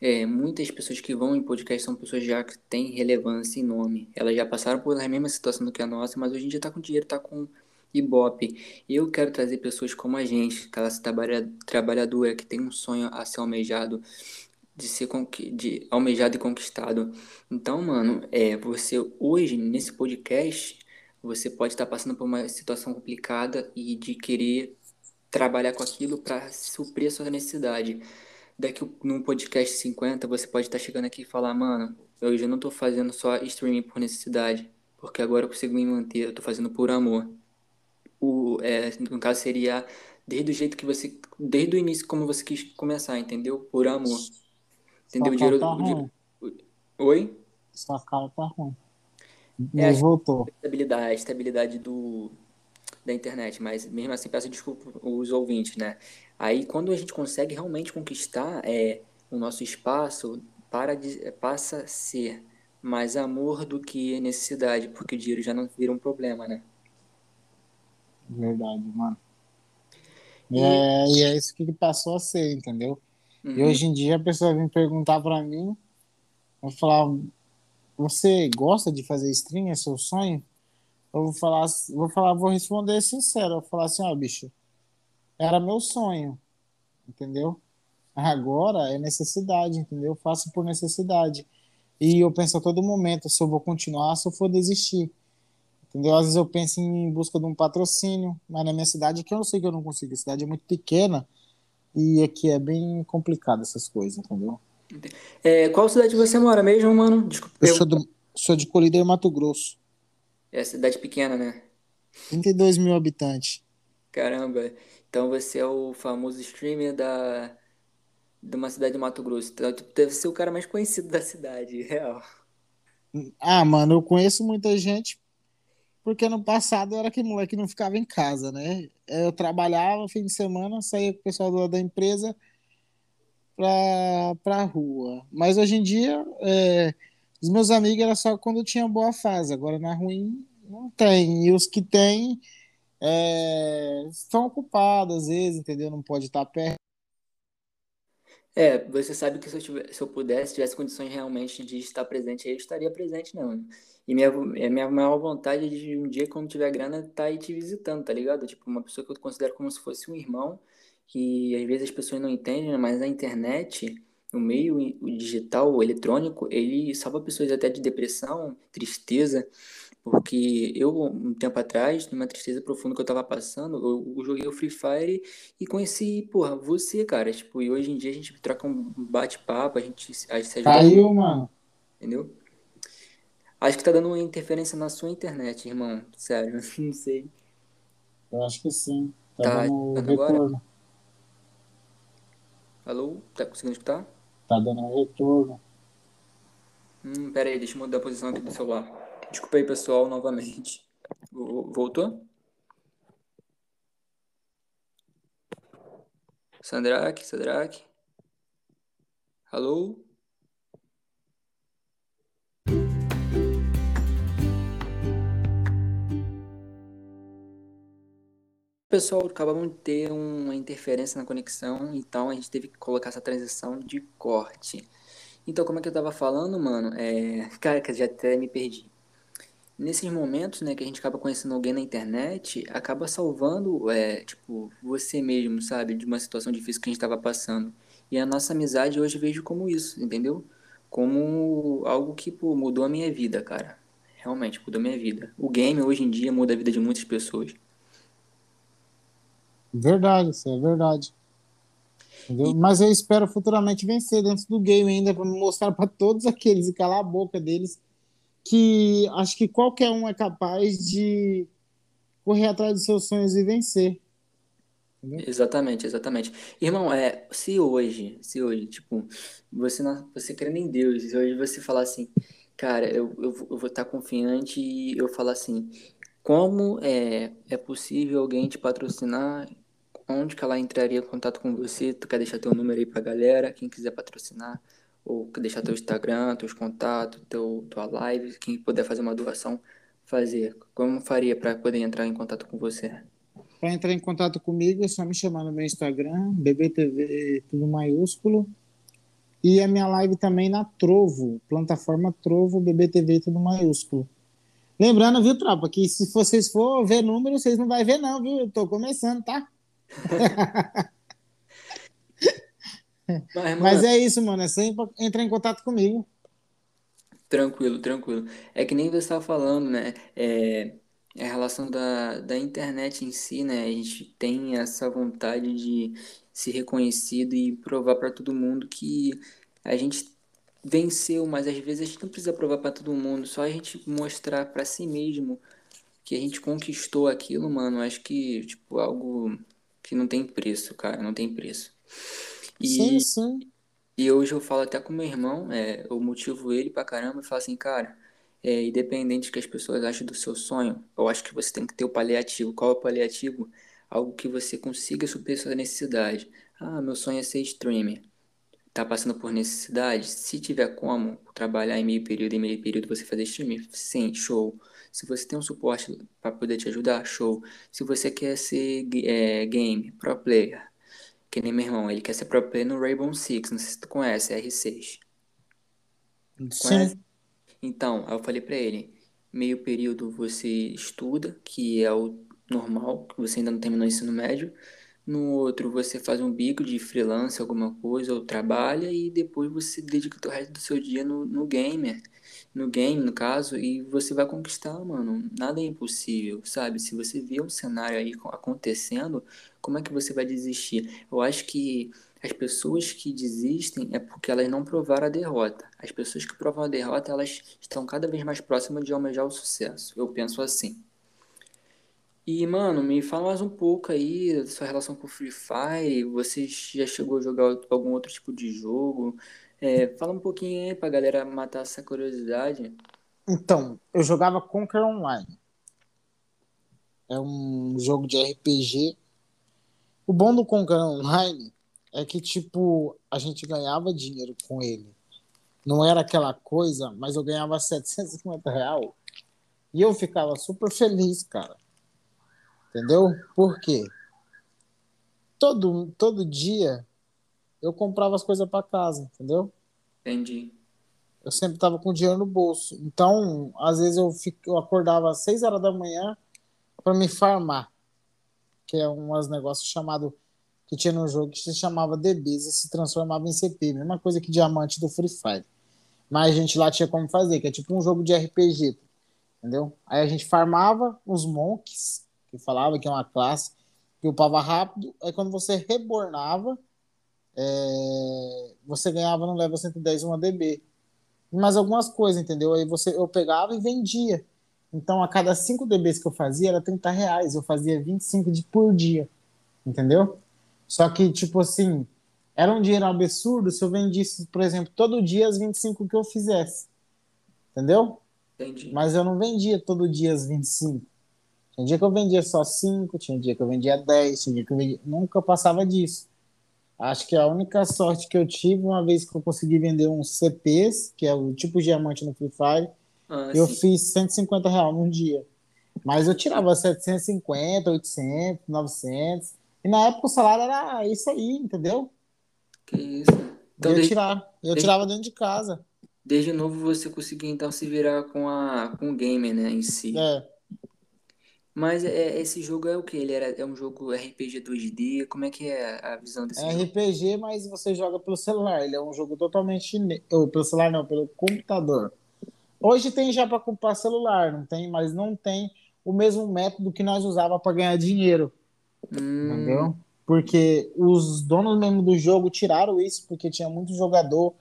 é, muitas pessoas que vão em podcast são pessoas já que têm relevância e nome. Elas já passaram por a mesma situação do que a nossa, mas hoje em dia está com dinheiro, está com Ibope. Eu quero trazer pessoas como a gente, classe trabalhadora, que tem um sonho a ser almejado, de ser de almejado e conquistado. Então, mano, é, você hoje, nesse podcast, você pode estar passando por uma situação complicada e de querer trabalhar com aquilo para suprir a sua necessidade. Daqui num podcast 50, você pode estar tá chegando aqui e falar, mano, eu já não estou fazendo só streaming por necessidade, porque agora eu consigo me manter, eu estou fazendo por amor. O, é, no caso seria desde o jeito que você, desde o início como você quis começar, entendeu? Por amor. Entendeu? o dinheiro, tá o dinheiro... Oi? Sua cara tá ruim. É, voltou. Estabilidade, a estabilidade do, da internet, mas mesmo assim peço desculpa os ouvintes, né? Aí quando a gente consegue realmente conquistar é, o nosso espaço, para de, passa a ser mais amor do que necessidade, porque o dinheiro já não vira um problema, né? Verdade, mano. E é, e é isso que passou a ser, entendeu? Uhum. E hoje em dia a pessoa vem perguntar para mim, eu falar, você gosta de fazer stream? É seu sonho? eu vou falar, vou falar, vou responder sincero, eu vou falar assim, ó, bicho, era meu sonho, entendeu? Agora é necessidade, entendeu? Eu faço por necessidade. E eu penso a todo momento se eu vou continuar, se eu for desistir. Entendeu? Às vezes eu penso em busca de um patrocínio, mas na minha cidade que eu sei que eu não consigo. A cidade é muito pequena e aqui é bem complicado essas coisas, entendeu? É, qual cidade você mora mesmo, mano? Desculpa. Eu sou, do, sou de Colíder, Mato Grosso. É cidade pequena, né? 32 mil habitantes. Caramba. Então você é o famoso streamer da de uma cidade de Mato Grosso. Então, tu deve ser o cara mais conhecido da cidade, real. Ah, mano, eu conheço muita gente porque no passado eu era aquele moleque que não ficava em casa, né? Eu trabalhava fim de semana, saía com o pessoal da empresa pra, pra rua. Mas hoje em dia, é, os meus amigos era só quando tinha boa fase, agora na ruim não tem. E os que tem é, estão ocupados às vezes, entendeu? Não pode estar perto. É, você sabe que se eu, tivesse, se eu pudesse, tivesse condições realmente de estar presente aí, eu estaria presente, não. E minha, é minha maior vontade de um dia, quando tiver grana, estar tá aí te visitando, tá ligado? Tipo, uma pessoa que eu considero como se fosse um irmão, que às vezes as pessoas não entendem, né? mas a internet, o meio o digital, o eletrônico, ele salva pessoas até de depressão, tristeza. Porque eu, um tempo atrás, numa tristeza profunda que eu tava passando, eu, eu joguei o Free Fire e conheci, porra, você, cara. Tipo, e hoje em dia a gente troca um bate-papo, a gente, a gente se ajuda. Caiu, mano. Entendeu? Acho que tá dando uma interferência na sua internet, irmão. Sério, não sei. Eu acho que sim. Tá, tá dando tá retorno. Agora? Alô? Tá conseguindo escutar? Tá dando retorno. Hum, pera aí, deixa eu mudar a posição aqui do celular. Desculpa aí, pessoal, novamente. Voltou? Sandrake, Sandrake. Alô? pessoal acabamos de ter uma interferência na conexão, então a gente teve que colocar essa transição de corte. Então, como é que eu tava falando, mano? É... Cara, já até me perdi nesses momentos, né, que a gente acaba conhecendo alguém na internet, acaba salvando, é, tipo, você mesmo, sabe, de uma situação difícil que a gente estava passando. E a nossa amizade hoje vejo como isso, entendeu? Como algo que, pô, mudou a minha vida, cara. Realmente, mudou a minha vida. O game hoje em dia muda a vida de muitas pessoas. Verdade, isso é verdade. E... Mas eu espero futuramente vencer dentro do game ainda para mostrar para todos aqueles e calar a boca deles que acho que qualquer um é capaz de correr atrás dos seus sonhos e vencer. Entendeu? Exatamente, exatamente. Irmão, é, se hoje, se hoje, tipo, você não, você crendo em Deus, e hoje você falar assim, cara, eu, eu, eu vou estar confiante e eu falar assim, como é, é possível alguém te patrocinar? Onde que ela entraria em contato com você? Tu quer deixar teu número aí pra galera, quem quiser patrocinar? Ou deixar teu Instagram, teus contatos, teu, tua live, quem puder fazer uma doação, fazer. Como faria para poder entrar em contato com você? Para entrar em contato comigo é só me chamar no meu Instagram, BBTV tudo maiúsculo. E a minha live também na Trovo, plataforma Trovo, BBTV tudo maiúsculo. Lembrando, viu, tropa, que se vocês for ver números, vocês não vão ver não, viu? Eu tô começando, tá? Mas, Mas é isso, mano. É sempre entrar em contato comigo. Tranquilo, tranquilo. É que nem você estava falando, né? É, a relação da, da internet em si, né? A gente tem essa vontade de ser reconhecido e provar para todo mundo que a gente venceu, mas às vezes a gente não precisa provar para todo mundo, só a gente mostrar para si mesmo que a gente conquistou aquilo, mano. Acho que, tipo, algo que não tem preço, cara, não tem preço. E, sim, sim. E hoje eu falo até com meu irmão, é, eu motivo ele pra caramba e falo assim, cara, é, independente do que as pessoas achem do seu sonho, eu acho que você tem que ter o paliativo. Qual é o paliativo? Algo que você consiga suprir sua necessidade. Ah, meu sonho é ser streamer. Tá passando por necessidade? Se tiver como trabalhar em meio período, em meio período você fazer streaming, sim, show. Se você tem um suporte para poder te ajudar, show. Se você quer ser é, game, pro player, que nem meu irmão, ele quer ser pro player no Rainbow Six, não sei se tu conhece, R6. Sim. Então, eu falei pra ele, meio período você estuda, que é o normal, que você ainda não terminou o ensino médio, No outro, você faz um bico de freelance, alguma coisa, ou trabalha, e depois você dedica o resto do seu dia no, no gamer. No game, no caso, e você vai conquistar, mano. Nada é impossível, sabe? Se você vê um cenário aí acontecendo, como é que você vai desistir? Eu acho que as pessoas que desistem é porque elas não provaram a derrota. As pessoas que provam a derrota, elas estão cada vez mais próximas de almejar o sucesso. Eu penso assim. E, mano, me fala mais um pouco aí da sua relação com o Free Fire. Você já chegou a jogar algum outro tipo de jogo? É, fala um pouquinho aí pra galera matar essa curiosidade. Então, eu jogava Conquer Online. É um jogo de RPG. O bom do Conquer Online é que, tipo, a gente ganhava dinheiro com ele. Não era aquela coisa, mas eu ganhava 750 real. E eu ficava super feliz, cara. Entendeu? Por quê? Todo, todo dia eu comprava as coisas para casa, entendeu? Entendi. Eu sempre tava com dinheiro no bolso. Então, às vezes eu, fico, eu acordava às 6 horas da manhã para me farmar. Que é umas negócios chamado que tinha no jogo que se chamava DBs e se transformava em CP, mesma coisa que diamante do Free Fire. Mas a gente lá tinha como fazer, que é tipo um jogo de RPG, entendeu? Aí a gente farmava os monks, que falava que é uma classe que upava rápido, aí quando você rebornava, é... você ganhava no level 110 uma DB. Mais algumas coisas, entendeu? Aí você, eu pegava e vendia. Então, a cada 5 DBs que eu fazia, era 30 reais. Eu fazia 25 de por dia. Entendeu? Só que, tipo assim, era um dinheiro absurdo se eu vendisse, por exemplo, todo dia as 25 que eu fizesse. Entendeu? Entendi. Mas eu não vendia todo dia as 25. Tinha dia que eu vendia só 5, tinha dia que eu vendia 10, tinha dia que eu vendia... Nunca passava disso. Acho que a única sorte que eu tive, uma vez que eu consegui vender uns CPs, que é o tipo diamante no Free Fire, ah, eu sim. fiz 150 reais num dia. Mas eu tirava 750, 800, 900. E na época o salário era isso aí, entendeu? Que isso. Então, eu, desde, tirar, eu desde, tirava dentro de casa. Desde novo você conseguia então se virar com, a, com o gamer, né, em si. É. Mas é, esse jogo é o que? Ele era, é um jogo RPG 2D? Como é que é a visão desse é jogo? RPG, mas você joga pelo celular. Ele é um jogo totalmente. Ou pelo celular, não, pelo computador. Hoje tem já para comprar celular, não tem, mas não tem o mesmo método que nós usava para ganhar dinheiro. Hum. Entendeu? Porque os donos mesmo do jogo tiraram isso, porque tinha muito jogador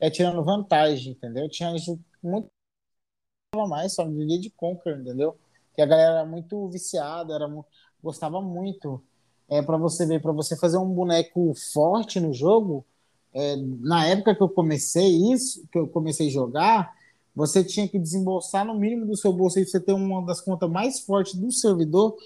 é, tirando vantagem, entendeu? Tinha muito mais, só vivia de Conquer, entendeu? Que a galera era muito viciada, era, gostava muito. É, para você ver, para você fazer um boneco forte no jogo, é, na época que eu comecei isso, que eu comecei a jogar, você tinha que desembolsar no mínimo do seu bolso aí você ter uma das contas mais fortes do servidor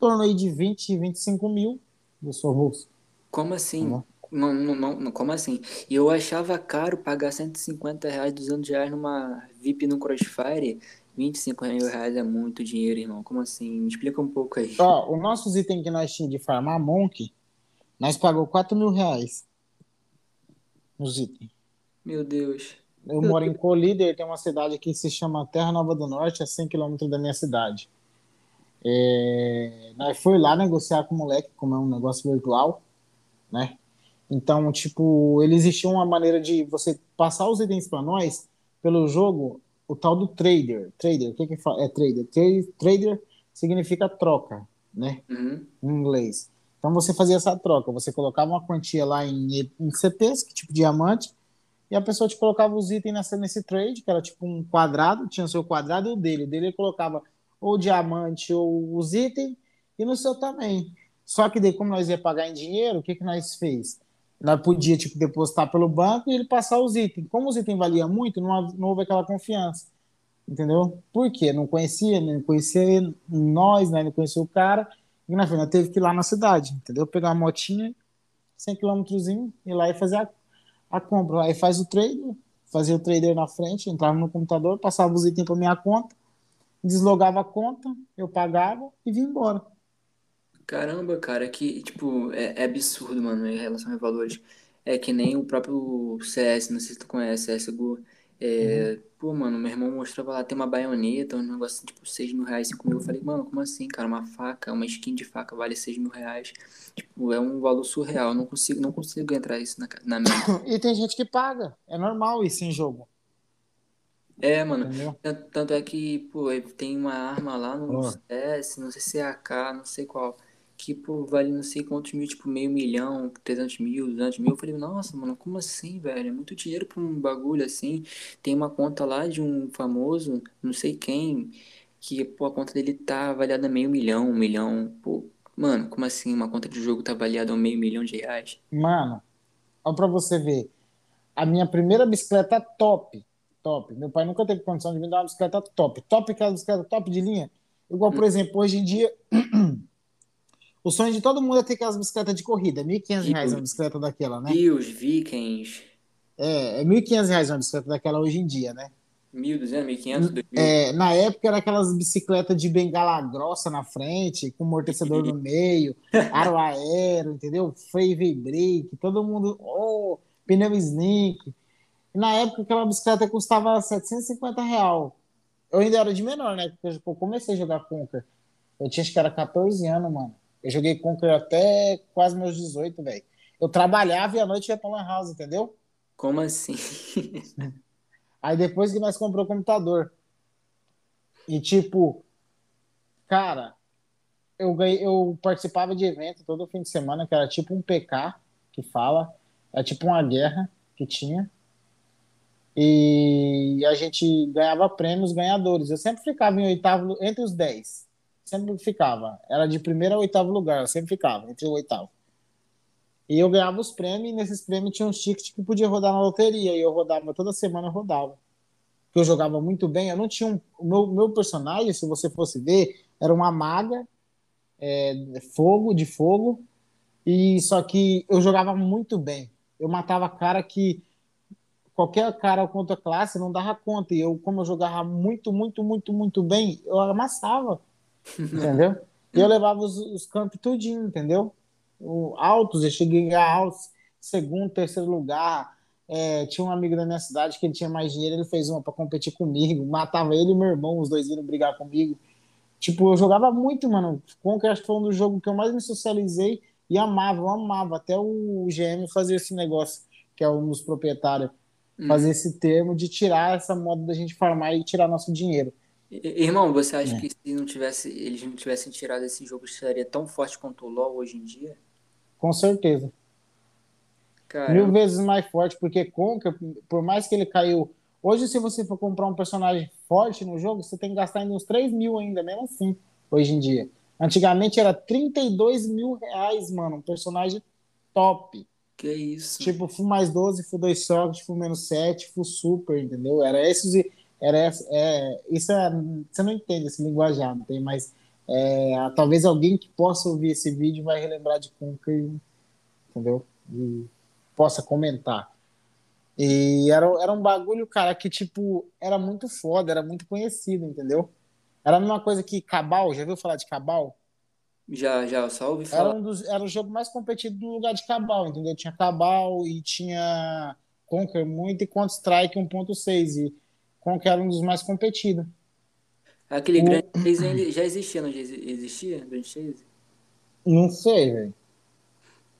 torno aí de 20, 25 mil do seu bolso. Como assim? Tá não, não, não, como assim? E eu achava caro pagar 150 reais, 200 reais numa VIP no Crossfire. 25 mil reais é muito dinheiro, irmão. Como assim? Me explica um pouco aí. Ó, os nossos itens que nós tínhamos de farmar Monk, nós pagou 4 mil reais nos itens. Meu Deus. Eu moro em Colíder, tem uma cidade aqui que se chama Terra Nova do Norte, a 100 quilômetros da minha cidade. É, nós foi lá negociar com o moleque, como é um negócio virtual, né? Então, tipo, ele existia uma maneira de você passar os itens para nós pelo jogo, o tal do trader. Trader, o que que? É trader. Trader significa troca, né? Uhum. Em inglês. Então você fazia essa troca, você colocava uma quantia lá em, em CPs, que tipo diamante, e a pessoa te colocava os itens nessa, nesse trade, que era tipo um quadrado, tinha o seu quadrado e o dele. O dele ele colocava ou diamante ou os itens, e no seu também. Só que daí, como nós ia pagar em dinheiro, o que, que nós fez? Nós podia tipo, depositar pelo banco e ele passar os itens. Como os itens valiam muito, não, não houve aquela confiança. Entendeu? Por quê? Não conhecia, não conhecia nós, né? não conhecia o cara. E na final teve que ir lá na cidade, entendeu? Pegar uma motinha, 100 km, ir lá e fazer a, a compra. Aí faz o trader, fazia o trader na frente, entrava no computador, passava os itens para minha conta deslogava a conta, eu pagava e vim embora. Caramba, cara, que, tipo, é, é absurdo, mano, em relação a valores. É que nem o próprio CS, não sei se tu conhece, CSGO. É, Pô, mano, meu irmão mostrava lá, tem uma baioneta, um negócio tipo 6 mil reais, 5 mil. Eu falei, mano, como assim, cara? Uma faca, uma skin de faca vale 6 mil reais. Tipo, é um valor surreal. Eu não consigo, não consigo entrar isso na, na mente. E tem gente que paga. É normal isso em jogo. É, mano. Entendeu? Tanto, tanto é que, pô, tem uma arma lá no Ó. CS, não sei se é AK, não sei qual, que, pô, vale não sei quantos mil, tipo, meio milhão, 300 mil, 200 mil. Eu falei, nossa, mano, como assim, velho? É muito dinheiro pra um bagulho assim. Tem uma conta lá de um famoso, não sei quem, que, pô, a conta dele tá avaliada meio milhão, um milhão. Pô, mano, como assim? Uma conta de jogo tá avaliada a meio milhão de reais? Mano, olha pra você ver. A minha primeira bicicleta top. Top. Meu pai nunca teve condição de me dar uma bicicleta top. Top, aquela bicicleta top de linha. Igual, por exemplo, hoje em dia, o sonho de todo mundo é ter aquelas bicicletas de corrida. 1.500 reais uma bicicleta daquela, né? E os Vikings, É, é 1.500 reais uma bicicleta daquela hoje em dia, né? 1.200, 1.500, 2.000. É, na época era aquelas bicicletas de bengala grossa na frente, com amortecedor no meio, aro aero, entendeu? Freio V-brake, todo mundo, oh, pneu slick. E na época aquela bicicleta custava 750 real. Eu ainda era de menor, né? Porque eu comecei a jogar Conker. Eu tinha acho que era 14 anos, mano. Eu joguei Conker até quase meus 18, velho. Eu trabalhava e à noite ia pra Lan House, entendeu? Como assim? Aí depois que nós comprou o computador. E tipo, cara, eu ganhei, eu participava de evento todo fim de semana, que era tipo um PK que fala, é tipo uma guerra que tinha. E a gente ganhava prêmios ganhadores. Eu sempre ficava em oitavo, entre os 10. Sempre ficava. Era de primeiro a oitavo lugar, sempre ficava, entre o oitavo. E eu ganhava os prêmios, e nesses prêmios tinha uns tickets que podia rodar na loteria. E eu rodava, toda semana eu rodava. Porque eu jogava muito bem. Eu não tinha um. O meu, meu personagem, se você fosse ver, era uma maga, é, fogo, de fogo. E só que eu jogava muito bem. Eu matava cara que qualquer cara contra classe não dava conta. E eu, como eu jogava muito, muito, muito, muito bem, eu amassava. Entendeu? E eu levava os, os campos tudinho, entendeu? O, altos, eu cheguei a altos, segundo, terceiro lugar. É, tinha um amigo da minha cidade que ele tinha mais dinheiro, ele fez uma para competir comigo, matava ele e meu irmão, os dois viram brigar comigo. Tipo, eu jogava muito, mano. Acho que foi um dos jogos que eu mais me socializei e amava, eu amava. Até o GM fazer esse negócio, que é um dos proprietários, fazer esse termo de tirar essa moda da gente farmar e tirar nosso dinheiro. Irmão, você acha É. que se não tivesse, eles não tivessem tirado esse jogo, estaria tão forte quanto o LoL hoje em dia? Com certeza. Mil Caramba, vezes mais forte, porque Conker, por mais que ele caiu. Hoje, se você for comprar um personagem forte no jogo, você tem que gastar ainda uns 3 mil ainda, mesmo assim, hoje em dia. Antigamente era 32 mil reais, mano, um personagem top. que isso? Tipo, Fu mais 12, Fu 2 Socket, Fu menos 7, Fu Super, entendeu? Era esses. E- Era essa, é, isso é, você não entende esse linguajar, não tem mais. é, talvez alguém que possa ouvir esse vídeo vai relembrar de Conker, entendeu? E possa comentar. E era, era um bagulho, cara, que, tipo, era muito foda, era muito conhecido, entendeu? Era a mesma coisa que Cabal, já viu falar de Cabal? Já, já, só ouvi Era, falar. um dos, era o jogo mais competido no lugar de Cabal, entendeu? Tinha Cabal e tinha Conquer muito e Counter-Strike 1.6. E Conquer era um dos mais competidos. Aquele O- Grand Chase já existia, não já existia? Grand Chase? Não sei, velho.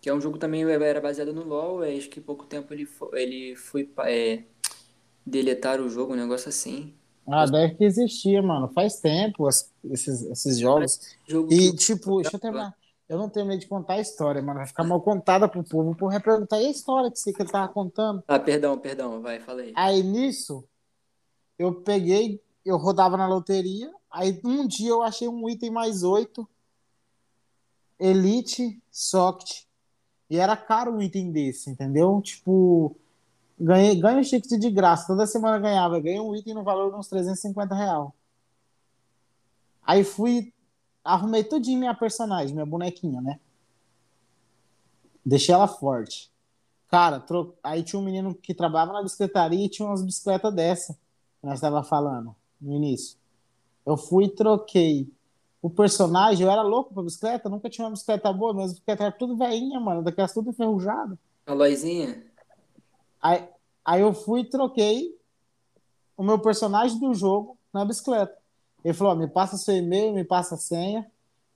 Que é um jogo também era baseado no LoL, é, acho que pouco tempo ele foi, ele foi é, deletar o jogo, um negócio assim. Ah, deve que existia, mano. Faz tempo as- esses, esses jogos. Jogo E, que tipo, deixa eu terminar. Eu não terminei de contar a história, mano. Vai ficar mal contada pro povo. Perguntar, e a história que você que ele tava contando? Ah, perdão, perdão, vai, fala aí. Aí nisso, eu peguei, eu rodava na loteria. Aí um dia eu achei um item mais oito, Elite Socket. E era caro um item desse, entendeu? Tipo, ganhei, ganho ticket de graça. Toda semana ganhava. Ganhei um item no valor de uns 350 real. Aí fui, arrumei tudinho minha personagem, minha bonequinha, né? Deixei ela forte. Cara, tro... aí tinha um menino que trabalhava na bicicletaria e tinha umas bicicletas dessa nós estava falando no início. Eu fui e troquei o personagem, eu era louco pra bicicleta, nunca tinha uma bicicleta boa, minhas bicicletas eram tudo veinha, mano, daquelas tudo enferrujadas. A Loizinha? Aí, aí eu fui e troquei o meu personagem do jogo na bicicleta. Ele falou: me passa seu e-mail, me passa a senha.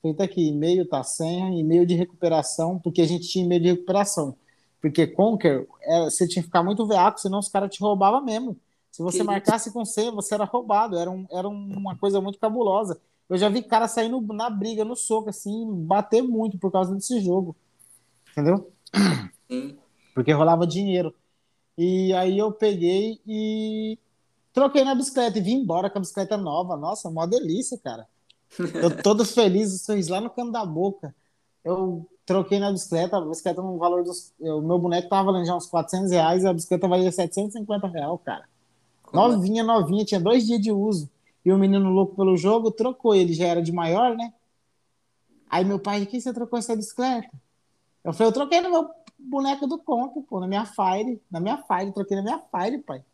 Feito aqui, e-mail, tá senha, e-mail de recuperação, porque a gente tinha e-mail de recuperação. Porque Conquer, é, você tinha que ficar muito veaco, senão os caras te roubavam mesmo. Se você que marcasse isso? com senha, você era roubado. Era, um, era uma coisa muito cabulosa. Eu já vi cara saindo na briga, no soco, assim, bater muito por causa desse jogo. Entendeu? Sim. Porque rolava dinheiro. E aí eu peguei e troquei na bicicleta e vim embora com a bicicleta nova. Nossa, mó delícia, cara. Eu todo feliz, o sorriso lá no canto da boca. Eu troquei na bicicleta, a bicicleta no valor dos. O meu boneco tava valendo já uns 400 reais a bicicleta valia 750 reais, cara. Novinha, novinha, tinha dois dias de uso. E o menino louco pelo jogo trocou, ele já era de maior, né? Aí meu pai, quem você trocou essa bicicleta? Eu falei, eu troquei no meu boneco do Conto, pô, na minha Fire. Na minha Fire, troquei na minha Fire, pai.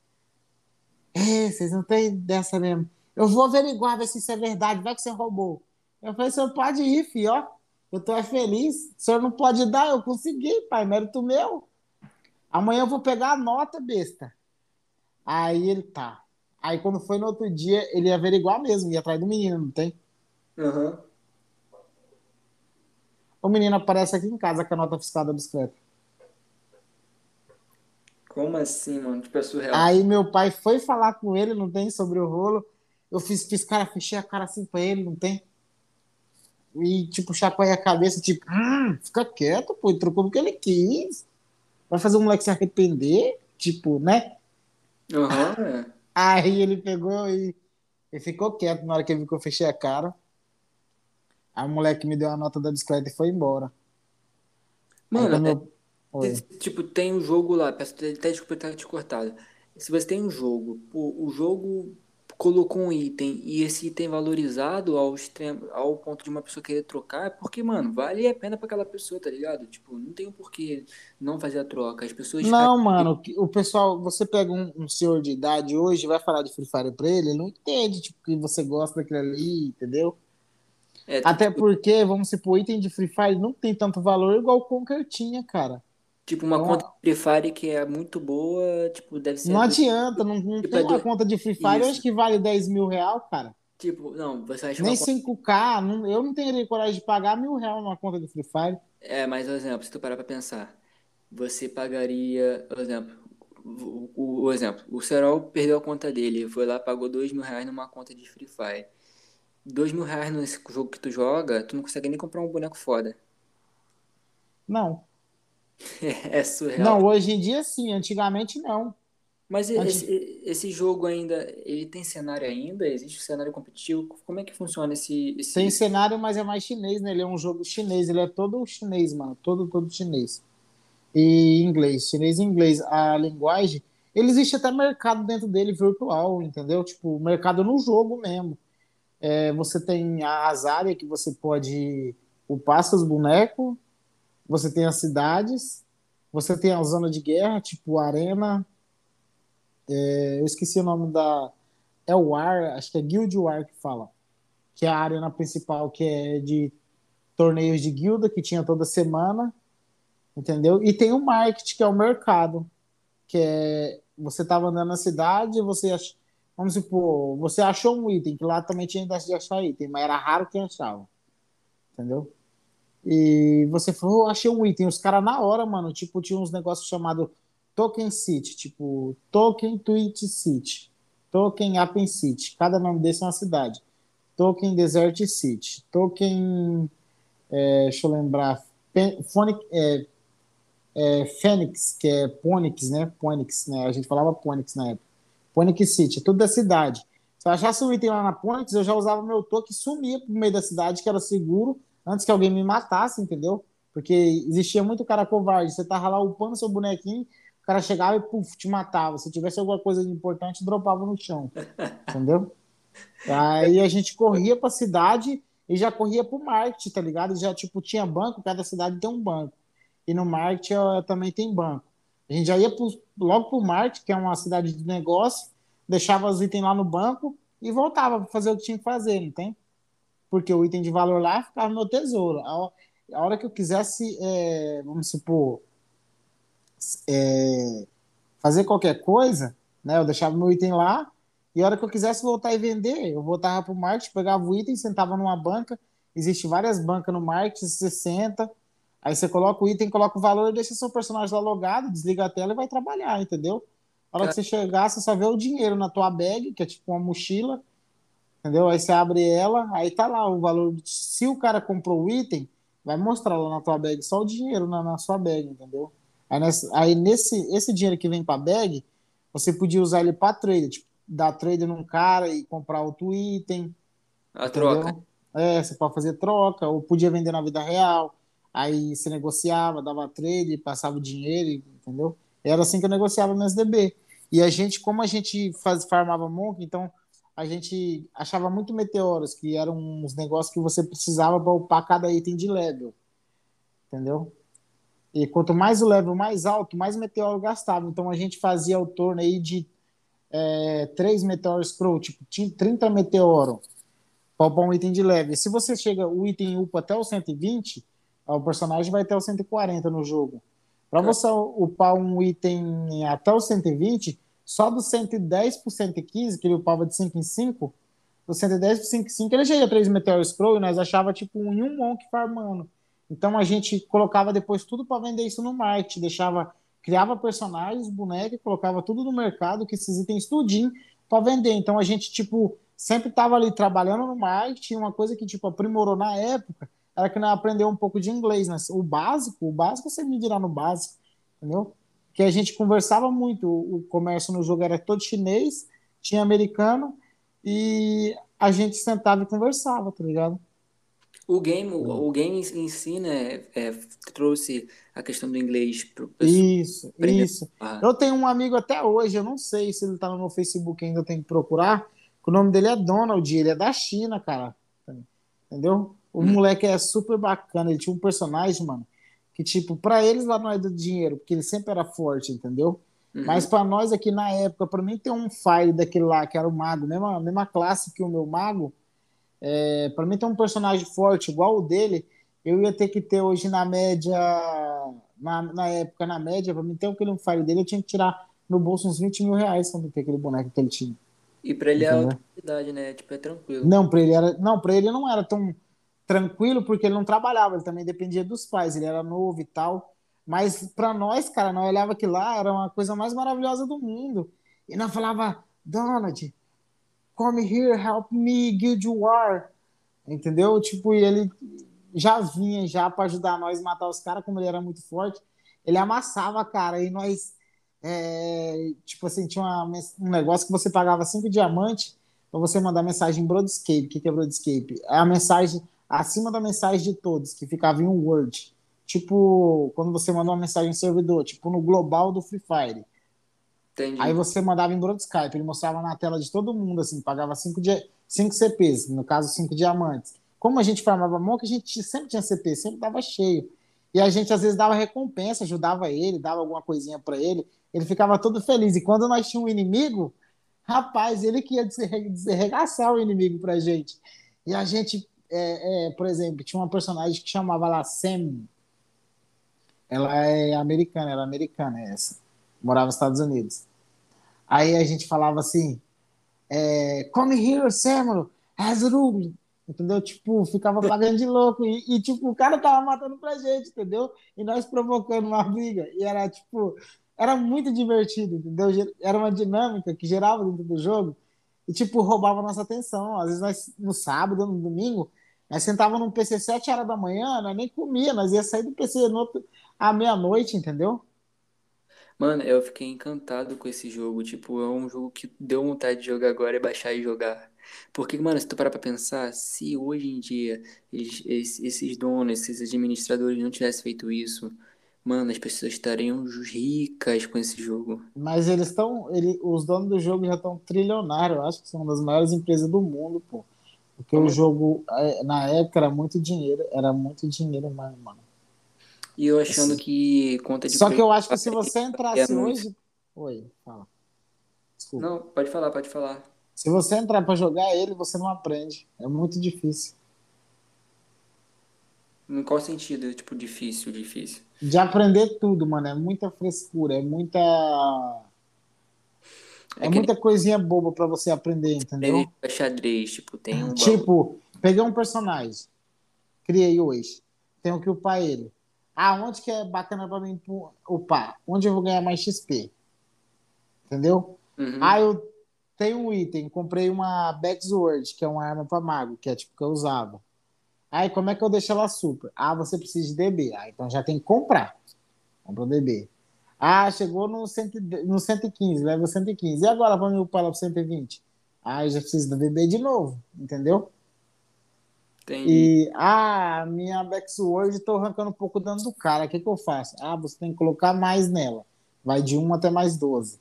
É, vocês não têm dessa mesmo. Eu vou averiguar, ver se isso é verdade, vai que você roubou. Eu falei, senhor pode ir, filho, ó. Eu tô é feliz. O senhor não pode dar, eu consegui, pai, mérito meu. Amanhã eu vou pegar a nota, besta. Aí ele tá. Aí quando foi no outro dia, ele ia averiguar mesmo, ia atrás do menino, não tem? Uhum. O menino aparece aqui em casa com a nota fiscal da bicicleta. Como assim, mano? Tipo, é surreal. Aí meu pai foi falar com ele, não tem, sobre o rolo. Eu fiz, fiz cara, fechei a cara assim pra ele, não tem? E, tipo, chacoalhei a cabeça, tipo, hum, fica quieto, pô, ele trocou porque ele quis. Vai fazer o moleque se arrepender, tipo, né? Uhum. Aí ele pegou e, e ficou quieto na hora que ele viu que eu fechei a cara. O moleque me deu a nota da bicicleta e foi embora. Mano, é, tipo, tem um jogo lá, peço até desculpa ter te cortado. Se você tem um jogo, o, o jogo colocou um item e esse item valorizado ao extremo, ao ponto de uma pessoa querer trocar, é porque, mano, vale a pena para aquela pessoa, tá ligado? Tipo, não tem um porquê não fazer a troca. As pessoas. Não, mano, o pessoal, você pega um, um, senhor de idade hoje vai falar de Free Fire pra ele, ele não entende, tipo, que você gosta daquilo ali, entendeu? É, Até tipo... porque, vamos supor, item de Free Fire não tem tanto valor igual o Conker tinha, cara. Tipo, uma conta de Free Fire que é muito boa, tipo, deve ser. Não adianta, não, não tipo, tem é uma do... conta de Free Fire, eu acho que vale 10 mil real, cara. Tipo, não, você acha Nem 5K, não, eu não teria coragem de pagar mil real numa conta de Free Fire. É, mas, por exemplo, se tu parar pra pensar, você pagaria, por exemplo, o, o, o exemplo, o Serol perdeu a conta dele, foi lá, pagou 2 mil reais numa conta de Free Fire. 2 mil reais nesse jogo que tu joga, tu não consegue nem comprar um boneco foda. Não. É surreal. Não, hoje em dia sim, antigamente não. Mas esse, esse jogo ainda, ele tem cenário ainda? Existe cenário competitivo? Como é que funciona esse... esse... Tem cenário, mas é mais chinês, né? Ele é um jogo chinês, ele é todo chinês, mano. Todo, todo chinês. E inglês, chinês e inglês. A linguagem, ele existe até mercado dentro dele virtual, entendeu? Tipo, mercado no jogo mesmo. É, você tem as áreas que você pode upar seus bonecos, você tem as cidades, você tem a zona de guerra, tipo Arena. É, eu esqueci o nome da. É o War, acho que é Guild War que fala. Que é a arena principal, que é de torneios de guilda, que tinha toda semana. Entendeu? E tem o market, que é o mercado. Que é. Você estava andando na cidade, você ach... Vamos supor, você achou um item, que lá também tinha de achar item, mas era raro quem achava. Entendeu? E você falou, oh, achei um item. Os caras na hora, mano, tipo, tinha uns negócios chamado Token City, tipo, Token Tweet City, Token Appen City. Cada nome desse é uma cidade. Token Desert City, Token. É, deixa eu lembrar. Phonic, é, é, Phoenix, que é Ponix, né? Ponix, né? A gente falava Ponix na época. Ponix City, tudo da cidade. Se eu achasse um item lá na Ponix, eu já usava meu token e sumia pro meio da cidade, que era seguro antes que alguém me matasse, entendeu? Porque existia muito cara covarde. Você tava lá upando seu bonequinho, o cara chegava e puf, te matava. Se tivesse alguma coisa importante, dropava no chão. Entendeu? Aí a gente corria pra cidade e já corria pro market, tá ligado? Já, tipo, tinha banco, cada cidade tem um banco. E no market também tem banco. A gente já ia pro, logo pro market, que é uma cidade de negócio, deixava os itens lá no banco e voltava para fazer o que tinha que fazer, não tem? Porque o item de valor lá ficava no meu tesouro. A, a hora que eu quisesse, é, vamos supor, é, fazer qualquer coisa, né, eu deixava meu item lá E a hora que eu quisesse voltar e vender, eu voltava pro marketing, pegava o item, sentava numa banca. Existe várias bancas no marketing, você senta, aí você coloca o item, coloca o valor, deixa seu personagem lá logado, desliga a tela e vai trabalhar, entendeu? A hora que você chegar, você só vê o dinheiro na tua bag, que é tipo uma mochila, entendeu? Aí você abre ela, aí tá lá o valor. Se o cara comprou o item, vai mostrar lá na tua bag só o dinheiro na, na sua bag, entendeu? Aí, nesse, aí nesse esse dinheiro que vem pra bag, você podia usar ele pra trade, tipo, dar trade num cara e comprar outro item. A entendeu? troca. É, você pode fazer troca, ou podia vender na vida real. Aí você negociava, dava trade, passava o dinheiro, entendeu? Era assim que eu negociava no SDB. E a gente, como a gente faz, farmava Monk, então a gente achava muito meteoros, que eram uns negócios que você precisava para upar cada item de level. Entendeu? E quanto mais o level mais alto, mais meteoro gastava. Então a gente fazia o torno aí de é, 3 meteoros pro, tipo, 30 meteoro para upar um item de level. Se você chega, o item upa até o 120, o personagem vai até o 140 no jogo. Para você upar um item até o 120, só do 110 por 115, que ele upava de 5 em 5, do 110 por 5 em 5, ele já ia 3 Meteor Scroll e nós achava tipo um em um Monk farmando. Então a gente colocava depois tudo para vender isso no market, deixava, criava personagens, bonecos, colocava tudo no mercado, que esses itens tudinho para vender. Então a gente tipo sempre estava ali trabalhando no marketing, uma coisa que tipo aprimorou na época era que não aprendeu um pouco de inglês, né? O básico, o básico você me dirá no básico, entendeu? Que a gente conversava muito, o comércio no jogo era todo chinês, tinha americano e a gente sentava e conversava, tá ligado? O game, o, game em si, né, é, trouxe a questão do inglês pro pessoal. Isso, isso. Ah. Eu tenho um amigo até hoje, eu não sei se ele tá no meu Facebook ainda, eu tenho que procurar, o nome dele é Donald, ele é da China, cara. Entendeu? O hum. moleque é super bacana. Ele tinha um personagem, mano, que, tipo, pra eles lá não é do dinheiro, porque ele sempre era forte, entendeu? Uhum. Mas para nós aqui na época, para mim ter um fire daquele lá, que era o mago, mesma, mesma classe que o meu mago, é, para mim ter um personagem forte igual o dele, eu ia ter que ter hoje na média, na, na época, na média, para mim ter aquele um fire dele, eu tinha que tirar no bolso uns 20 mil reais pra ter aquele boneco que ele tinha. E pra ele é Entendeu? é outra né? Tipo, é tranquilo. Não, pra ele era. Não, pra ele não era tão tranquilo, porque ele não trabalhava, ele também dependia dos pais, ele era novo e tal. Mas para nós, cara, nós olhava que lá era uma coisa mais maravilhosa do mundo. E nós falava, Donald, come here, help me, Guild War. Entendeu? Tipo, e ele já vinha já para ajudar nós matar os caras, como ele era muito forte. Ele amassava, cara, e nós. É, tipo assim, tinha uma, um negócio que você pagava cinco diamantes para você mandar mensagem em Broadscape. O que, que é Broadscape? É a mensagem acima da mensagem de todos, que ficava em um Word. Tipo, quando você manda uma mensagem em servidor, tipo no global do Free Fire. Entendi. Aí você mandava em Skype, ele mostrava na tela de todo mundo, assim, pagava 5 cinco CPs, no caso 5 diamantes. Como a gente farmava Monk, a gente sempre tinha CP, sempre dava cheio. E a gente às vezes dava recompensa, ajudava ele, dava alguma coisinha para ele, ele ficava todo feliz. E quando nós tínhamos um inimigo, rapaz, ele que ia desarregaçar o inimigo pra gente. E a gente é, é, por exemplo, tinha uma personagem que chamava lá Sam. Ela é americana, ela é americana, essa. Morava nos Estados Unidos. Aí a gente falava assim: é, Come here, Samuel, as rule. Entendeu? Tipo, ficava pagando de louco. E, e, tipo, o cara tava matando pra gente, entendeu? E nós provocando uma briga. E era, tipo, era muito divertido, entendeu? Era uma dinâmica que gerava dentro do jogo e, tipo, roubava nossa atenção. Às vezes, nós, no sábado, no domingo, nós sentava num PC 7 horas da manhã, nós nem comia, nós ia sair do PC no outro, à meia-noite, entendeu? Mano, eu fiquei encantado com esse jogo. Tipo, é um jogo que deu vontade de jogar agora e baixar e jogar. Porque, mano, se tu parar pra pensar, se hoje em dia eles, esses donos, esses administradores não tivessem feito isso, mano, as pessoas estariam ricas com esse jogo. Mas eles estão. Ele, os donos do jogo já estão trilionários, eu acho que são uma das maiores empresas do mundo, pô. Porque Como? o jogo, é, na época, era muito dinheiro, era muito dinheiro mesmo, mano. E eu achando assim. que conta de. Só que eu acho que se você entrasse é hoje. Oi, fala. Desculpa. Não, pode falar, pode falar. Se você entrar para jogar ele, você não aprende. É muito difícil. Em qual sentido? Tipo, difícil, difícil? De aprender tudo, mano. É muita frescura, é muita. É, é muita nem... coisinha boba para você aprender, entendeu? É xadrez, tipo, tem um. Tipo, peguei um personagem, criei hoje, tenho que upar ele. Ah, onde que é bacana para mim upar? Onde eu vou ganhar mais XP? Entendeu? Uhum. Ah, eu tenho um item, comprei uma Backsword, que é uma arma para mago, que é tipo que eu usava. Aí, como é que eu deixo ela super? Ah, você precisa de DB. Ah, então já tem que comprar. Compra o DB. Ah, chegou no, cento, no 115, leva 115. E agora vamos upar ela para 120? Ah, eu já preciso do DB de novo, entendeu? Entendi. E, ah, minha Backsword, estou arrancando um pouco dano do cara. O que, que eu faço? Ah, você tem que colocar mais nela. Vai de 1 até mais 12.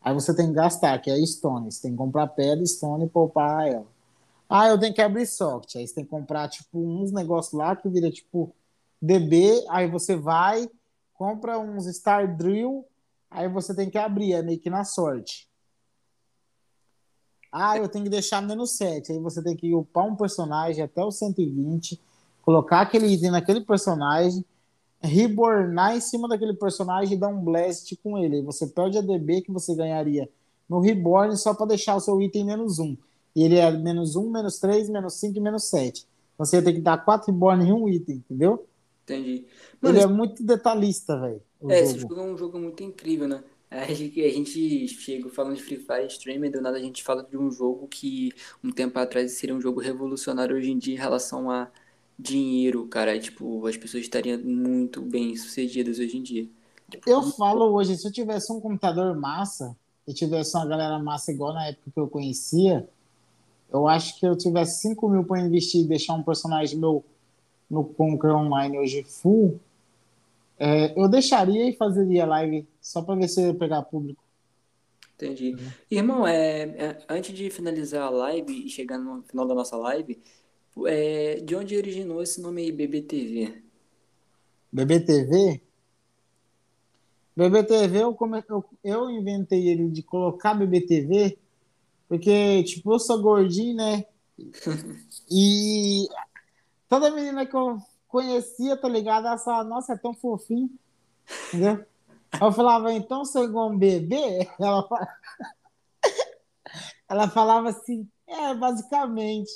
Aí você tem que gastar, que é Stone. Você tem que comprar pedra, Stone e poupar ela. Ah, eu tenho que abrir socket. Aí você tem que comprar, tipo, uns negócios lá que vira, tipo, DB. Aí você vai, compra uns Star Drill. Aí você tem que abrir, é meio que na sorte. Ah, eu tenho que deixar menos 7. Aí você tem que upar um personagem até o 120, colocar aquele item naquele personagem, rebornar em cima daquele personagem e dar um blast com ele. Aí você perde a DB que você ganharia no reborn só para deixar o seu item menos 1. E ele é menos 1, menos 3, menos 5 e menos 7. Você tem que dar 4 reborn em um item, entendeu? Entendi. Mano, ele é muito detalhista, velho. É, jogo. esse jogo é um jogo muito incrível, né? A gente, a gente chega falando de Free Fire Streamer, do nada a gente fala de um jogo que um tempo atrás seria um jogo revolucionário hoje em dia em relação a dinheiro, cara. Tipo, as pessoas estariam muito bem sucedidas hoje em dia. Tipo, eu falo hoje, se eu tivesse um computador massa, e tivesse uma galera massa igual na época que eu conhecia, eu acho que eu tivesse 5 mil para investir e deixar um personagem meu no Conquer Online hoje full, é, eu deixaria e fazeria live só para ver se eu ia pegar público. Entendi. Irmão, é, é, antes de finalizar a live e chegar no final da nossa live, é, de onde originou esse nome aí, BBTV? BBTV? BBTV, eu, come, eu, eu inventei ele de colocar BBTV, porque, tipo, eu sou gordinho, né? e toda menina que eu conhecia, tá ligado? Ela falava, nossa, é tão fofinho. Entendeu? Eu falava, então sou igual um bebê? Ela, falava... ela falava assim, é, basicamente.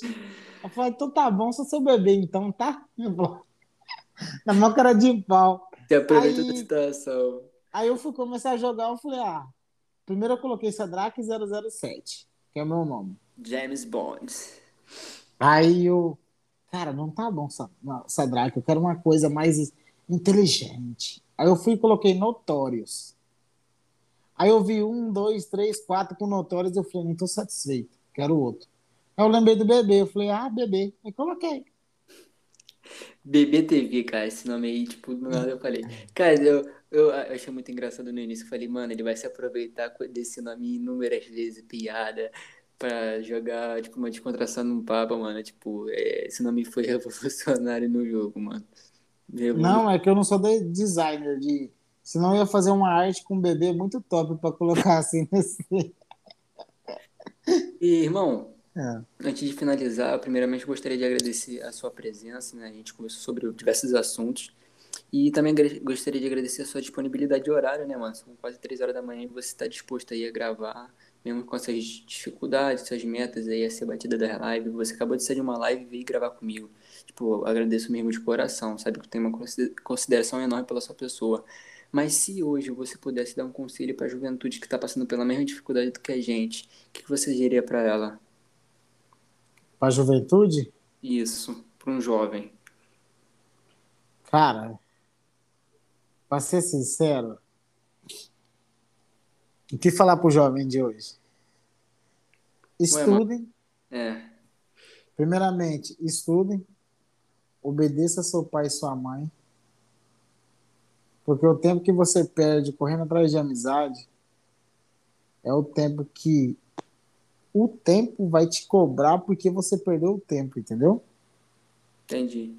Eu falei, então tá bom, sou seu bebê, então, tá? Na mão cara de pau. Você aproveita aí, da situação. Aí eu fui começar a jogar, eu falei, ah, primeiro eu coloquei Sadraque 007, que é o meu nome. James Bond. Aí eu, Cara, não tá bom, Sadraque, eu quero uma coisa mais inteligente. Aí eu fui e coloquei Notórios. Aí eu vi um, dois, três, quatro com Notórios, eu falei, não tô satisfeito, quero outro. Aí eu lembrei do bebê, eu falei, ah, bebê. Aí coloquei. Bebê TV, cara, esse nome aí, tipo, do nada eu falei. Cara, eu, eu, achei muito engraçado no início. Eu falei, mano, ele vai se aproveitar desse nome inúmeras vezes, piada pra jogar, tipo, uma descontração num papa, mano. Tipo, é, esse nome foi revolucionário no jogo, mano. Não, é que eu não sou de designer de. Senão eu ia fazer uma arte com um bebê muito top pra colocar assim nesse. E, irmão, é. antes de finalizar, primeiramente gostaria de agradecer a sua presença, né? A gente conversou sobre diversos assuntos. E também gostaria de agradecer a sua disponibilidade de horário, né, mano? São quase três horas da manhã e você está disposto aí a gravar mesmo com essas dificuldades, suas metas aí a ser batida da live, você acabou de sair de uma live e veio gravar comigo. Tipo, agradeço mesmo de coração, sabe que eu tenho uma consideração enorme pela sua pessoa. Mas se hoje você pudesse dar um conselho para a juventude que está passando pela mesma dificuldade do que a gente, o que você diria para ela? Para a juventude? Isso, para um jovem. Cara, para ser sincero, o que falar para o jovem de hoje? Estudem. é. Primeiramente, estudem. Obedeça seu pai e sua mãe. Porque o tempo que você perde correndo atrás de amizade é o tempo que o tempo vai te cobrar porque você perdeu o tempo, entendeu? Entendi.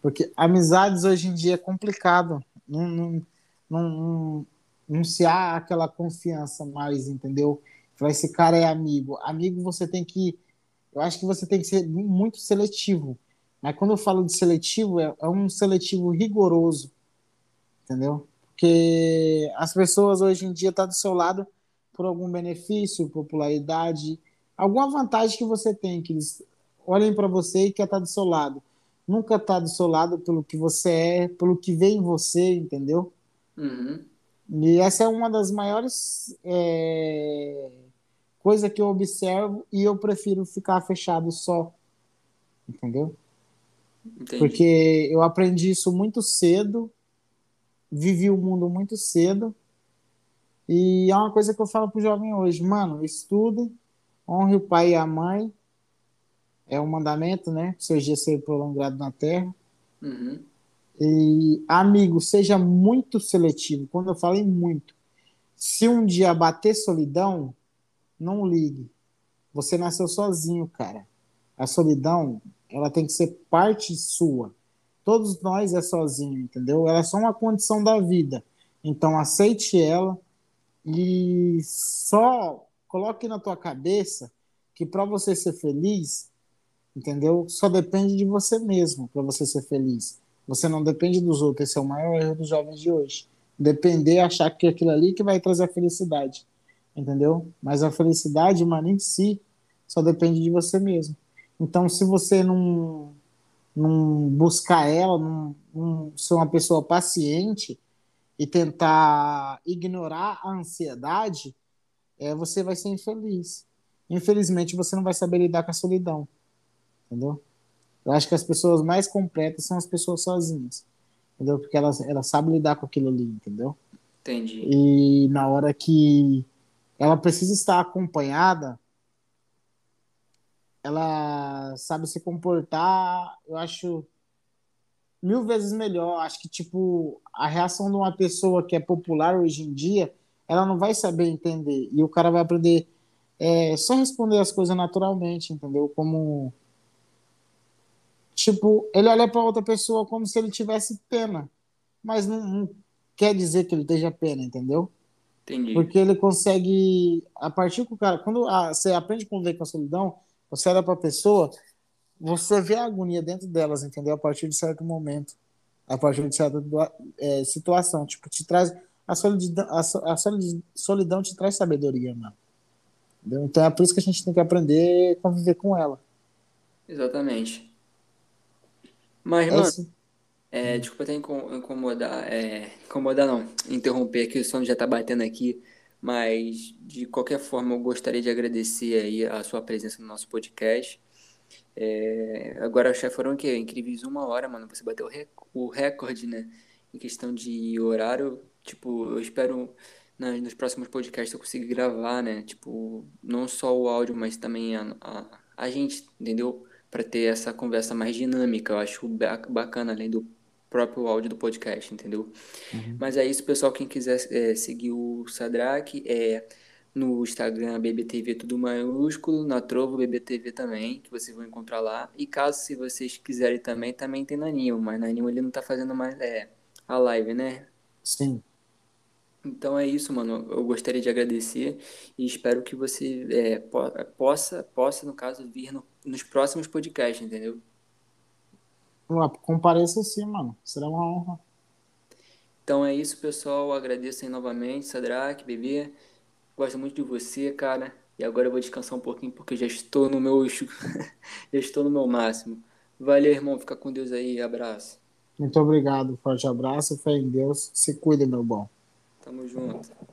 Porque amizades hoje em dia é complicado. Não, não, não, não se há aquela confiança mais, entendeu? Falar, esse cara é amigo. Amigo você tem que. Eu acho que você tem que ser muito seletivo. Mas quando eu falo de seletivo, é, é um seletivo rigoroso, entendeu? Porque as pessoas hoje em dia estão tá do seu lado por algum benefício, popularidade, alguma vantagem que você tem, que eles olhem para você e quer estar tá do seu lado. Nunca está do seu lado pelo que você é, pelo que vê em você, entendeu? Uhum. E essa é uma das maiores é, coisas que eu observo e eu prefiro ficar fechado só, entendeu? Entendi. Porque eu aprendi isso muito cedo, vivi o mundo muito cedo, e é uma coisa que eu falo pro jovem hoje, mano, estude, honre o pai e a mãe, é um mandamento, né? Seus dias ser prolongado na terra. Uhum. E, amigo, seja muito seletivo. Quando eu falo em muito, se um dia bater solidão, não ligue. Você nasceu sozinho, cara. A solidão, ela tem que ser parte sua. Todos nós é sozinho, entendeu? Ela é só uma condição da vida. Então aceite ela e só coloque na tua cabeça que para você ser feliz, entendeu? Só depende de você mesmo para você ser feliz. Você não depende dos outros. Esse é o maior erro dos jovens de hoje. Depender, achar que é aquilo ali que vai trazer a felicidade, entendeu? Mas a felicidade, mano, em si, só depende de você mesmo. Então, se você não, não buscar ela, não, não ser uma pessoa paciente e tentar ignorar a ansiedade, é, você vai ser infeliz. Infelizmente, você não vai saber lidar com a solidão. Entendeu? Eu acho que as pessoas mais completas são as pessoas sozinhas. Entendeu? Porque elas, elas sabem lidar com aquilo ali, entendeu? Entendi. E na hora que ela precisa estar acompanhada, ela sabe se comportar, eu acho mil vezes melhor. Acho que, tipo, a reação de uma pessoa que é popular hoje em dia, ela não vai saber entender. E o cara vai aprender é, só responder as coisas naturalmente, entendeu? Como. Tipo, ele olha para outra pessoa como se ele tivesse pena. Mas não, não quer dizer que ele esteja pena, entendeu? Entendi. Porque ele consegue, a partir do cara, quando a, você aprende a conviver com a solidão, você olha para a pessoa, você vê a agonia dentro delas, entendeu? A partir de certo momento, a partir de certa é, situação, tipo, te traz a solidão, a, a solidão te traz sabedoria, mano. Entendeu? Então é por isso que a gente tem que aprender a conviver com ela. Exatamente. Mas, mano, Esse... é, desculpa até incomodar, é, incomodar não, interromper aqui, o som já tá batendo aqui. Mas, de qualquer forma, eu gostaria de agradecer aí a sua presença no nosso podcast. É, agora, já foram o quê? Incríveis uma hora, mano. Você bateu o recorde, né? Em questão de horário. Tipo, eu espero nos próximos podcasts eu conseguir gravar, né? Tipo, não só o áudio, mas também a, a, a gente, entendeu? Para ter essa conversa mais dinâmica. Eu acho bacana, além do próprio áudio do podcast, entendeu? Uhum. Mas é isso, pessoal. Quem quiser é, seguir o Sadrak é no Instagram BBTV tudo maiúsculo, na Trovo BBTV também, que vocês vão encontrar lá. E caso se vocês quiserem também, também tem na Nimo, mas na Nimo ele não tá fazendo mais é, a live, né? Sim. Então é isso, mano. Eu gostaria de agradecer e espero que você é, possa, possa, no caso, vir no, nos próximos podcasts, entendeu? Compareça sim, mano. Será uma honra. Então é isso, pessoal. Agradeço aí novamente, Sadrak, bebê. Gosto muito de você, cara. E agora eu vou descansar um pouquinho porque já estou no meu já estou no meu máximo. Valeu, irmão. Fica com Deus aí. Abraço. Muito obrigado. Forte abraço. Fé em Deus. Se cuide, meu bom. Tamo junto.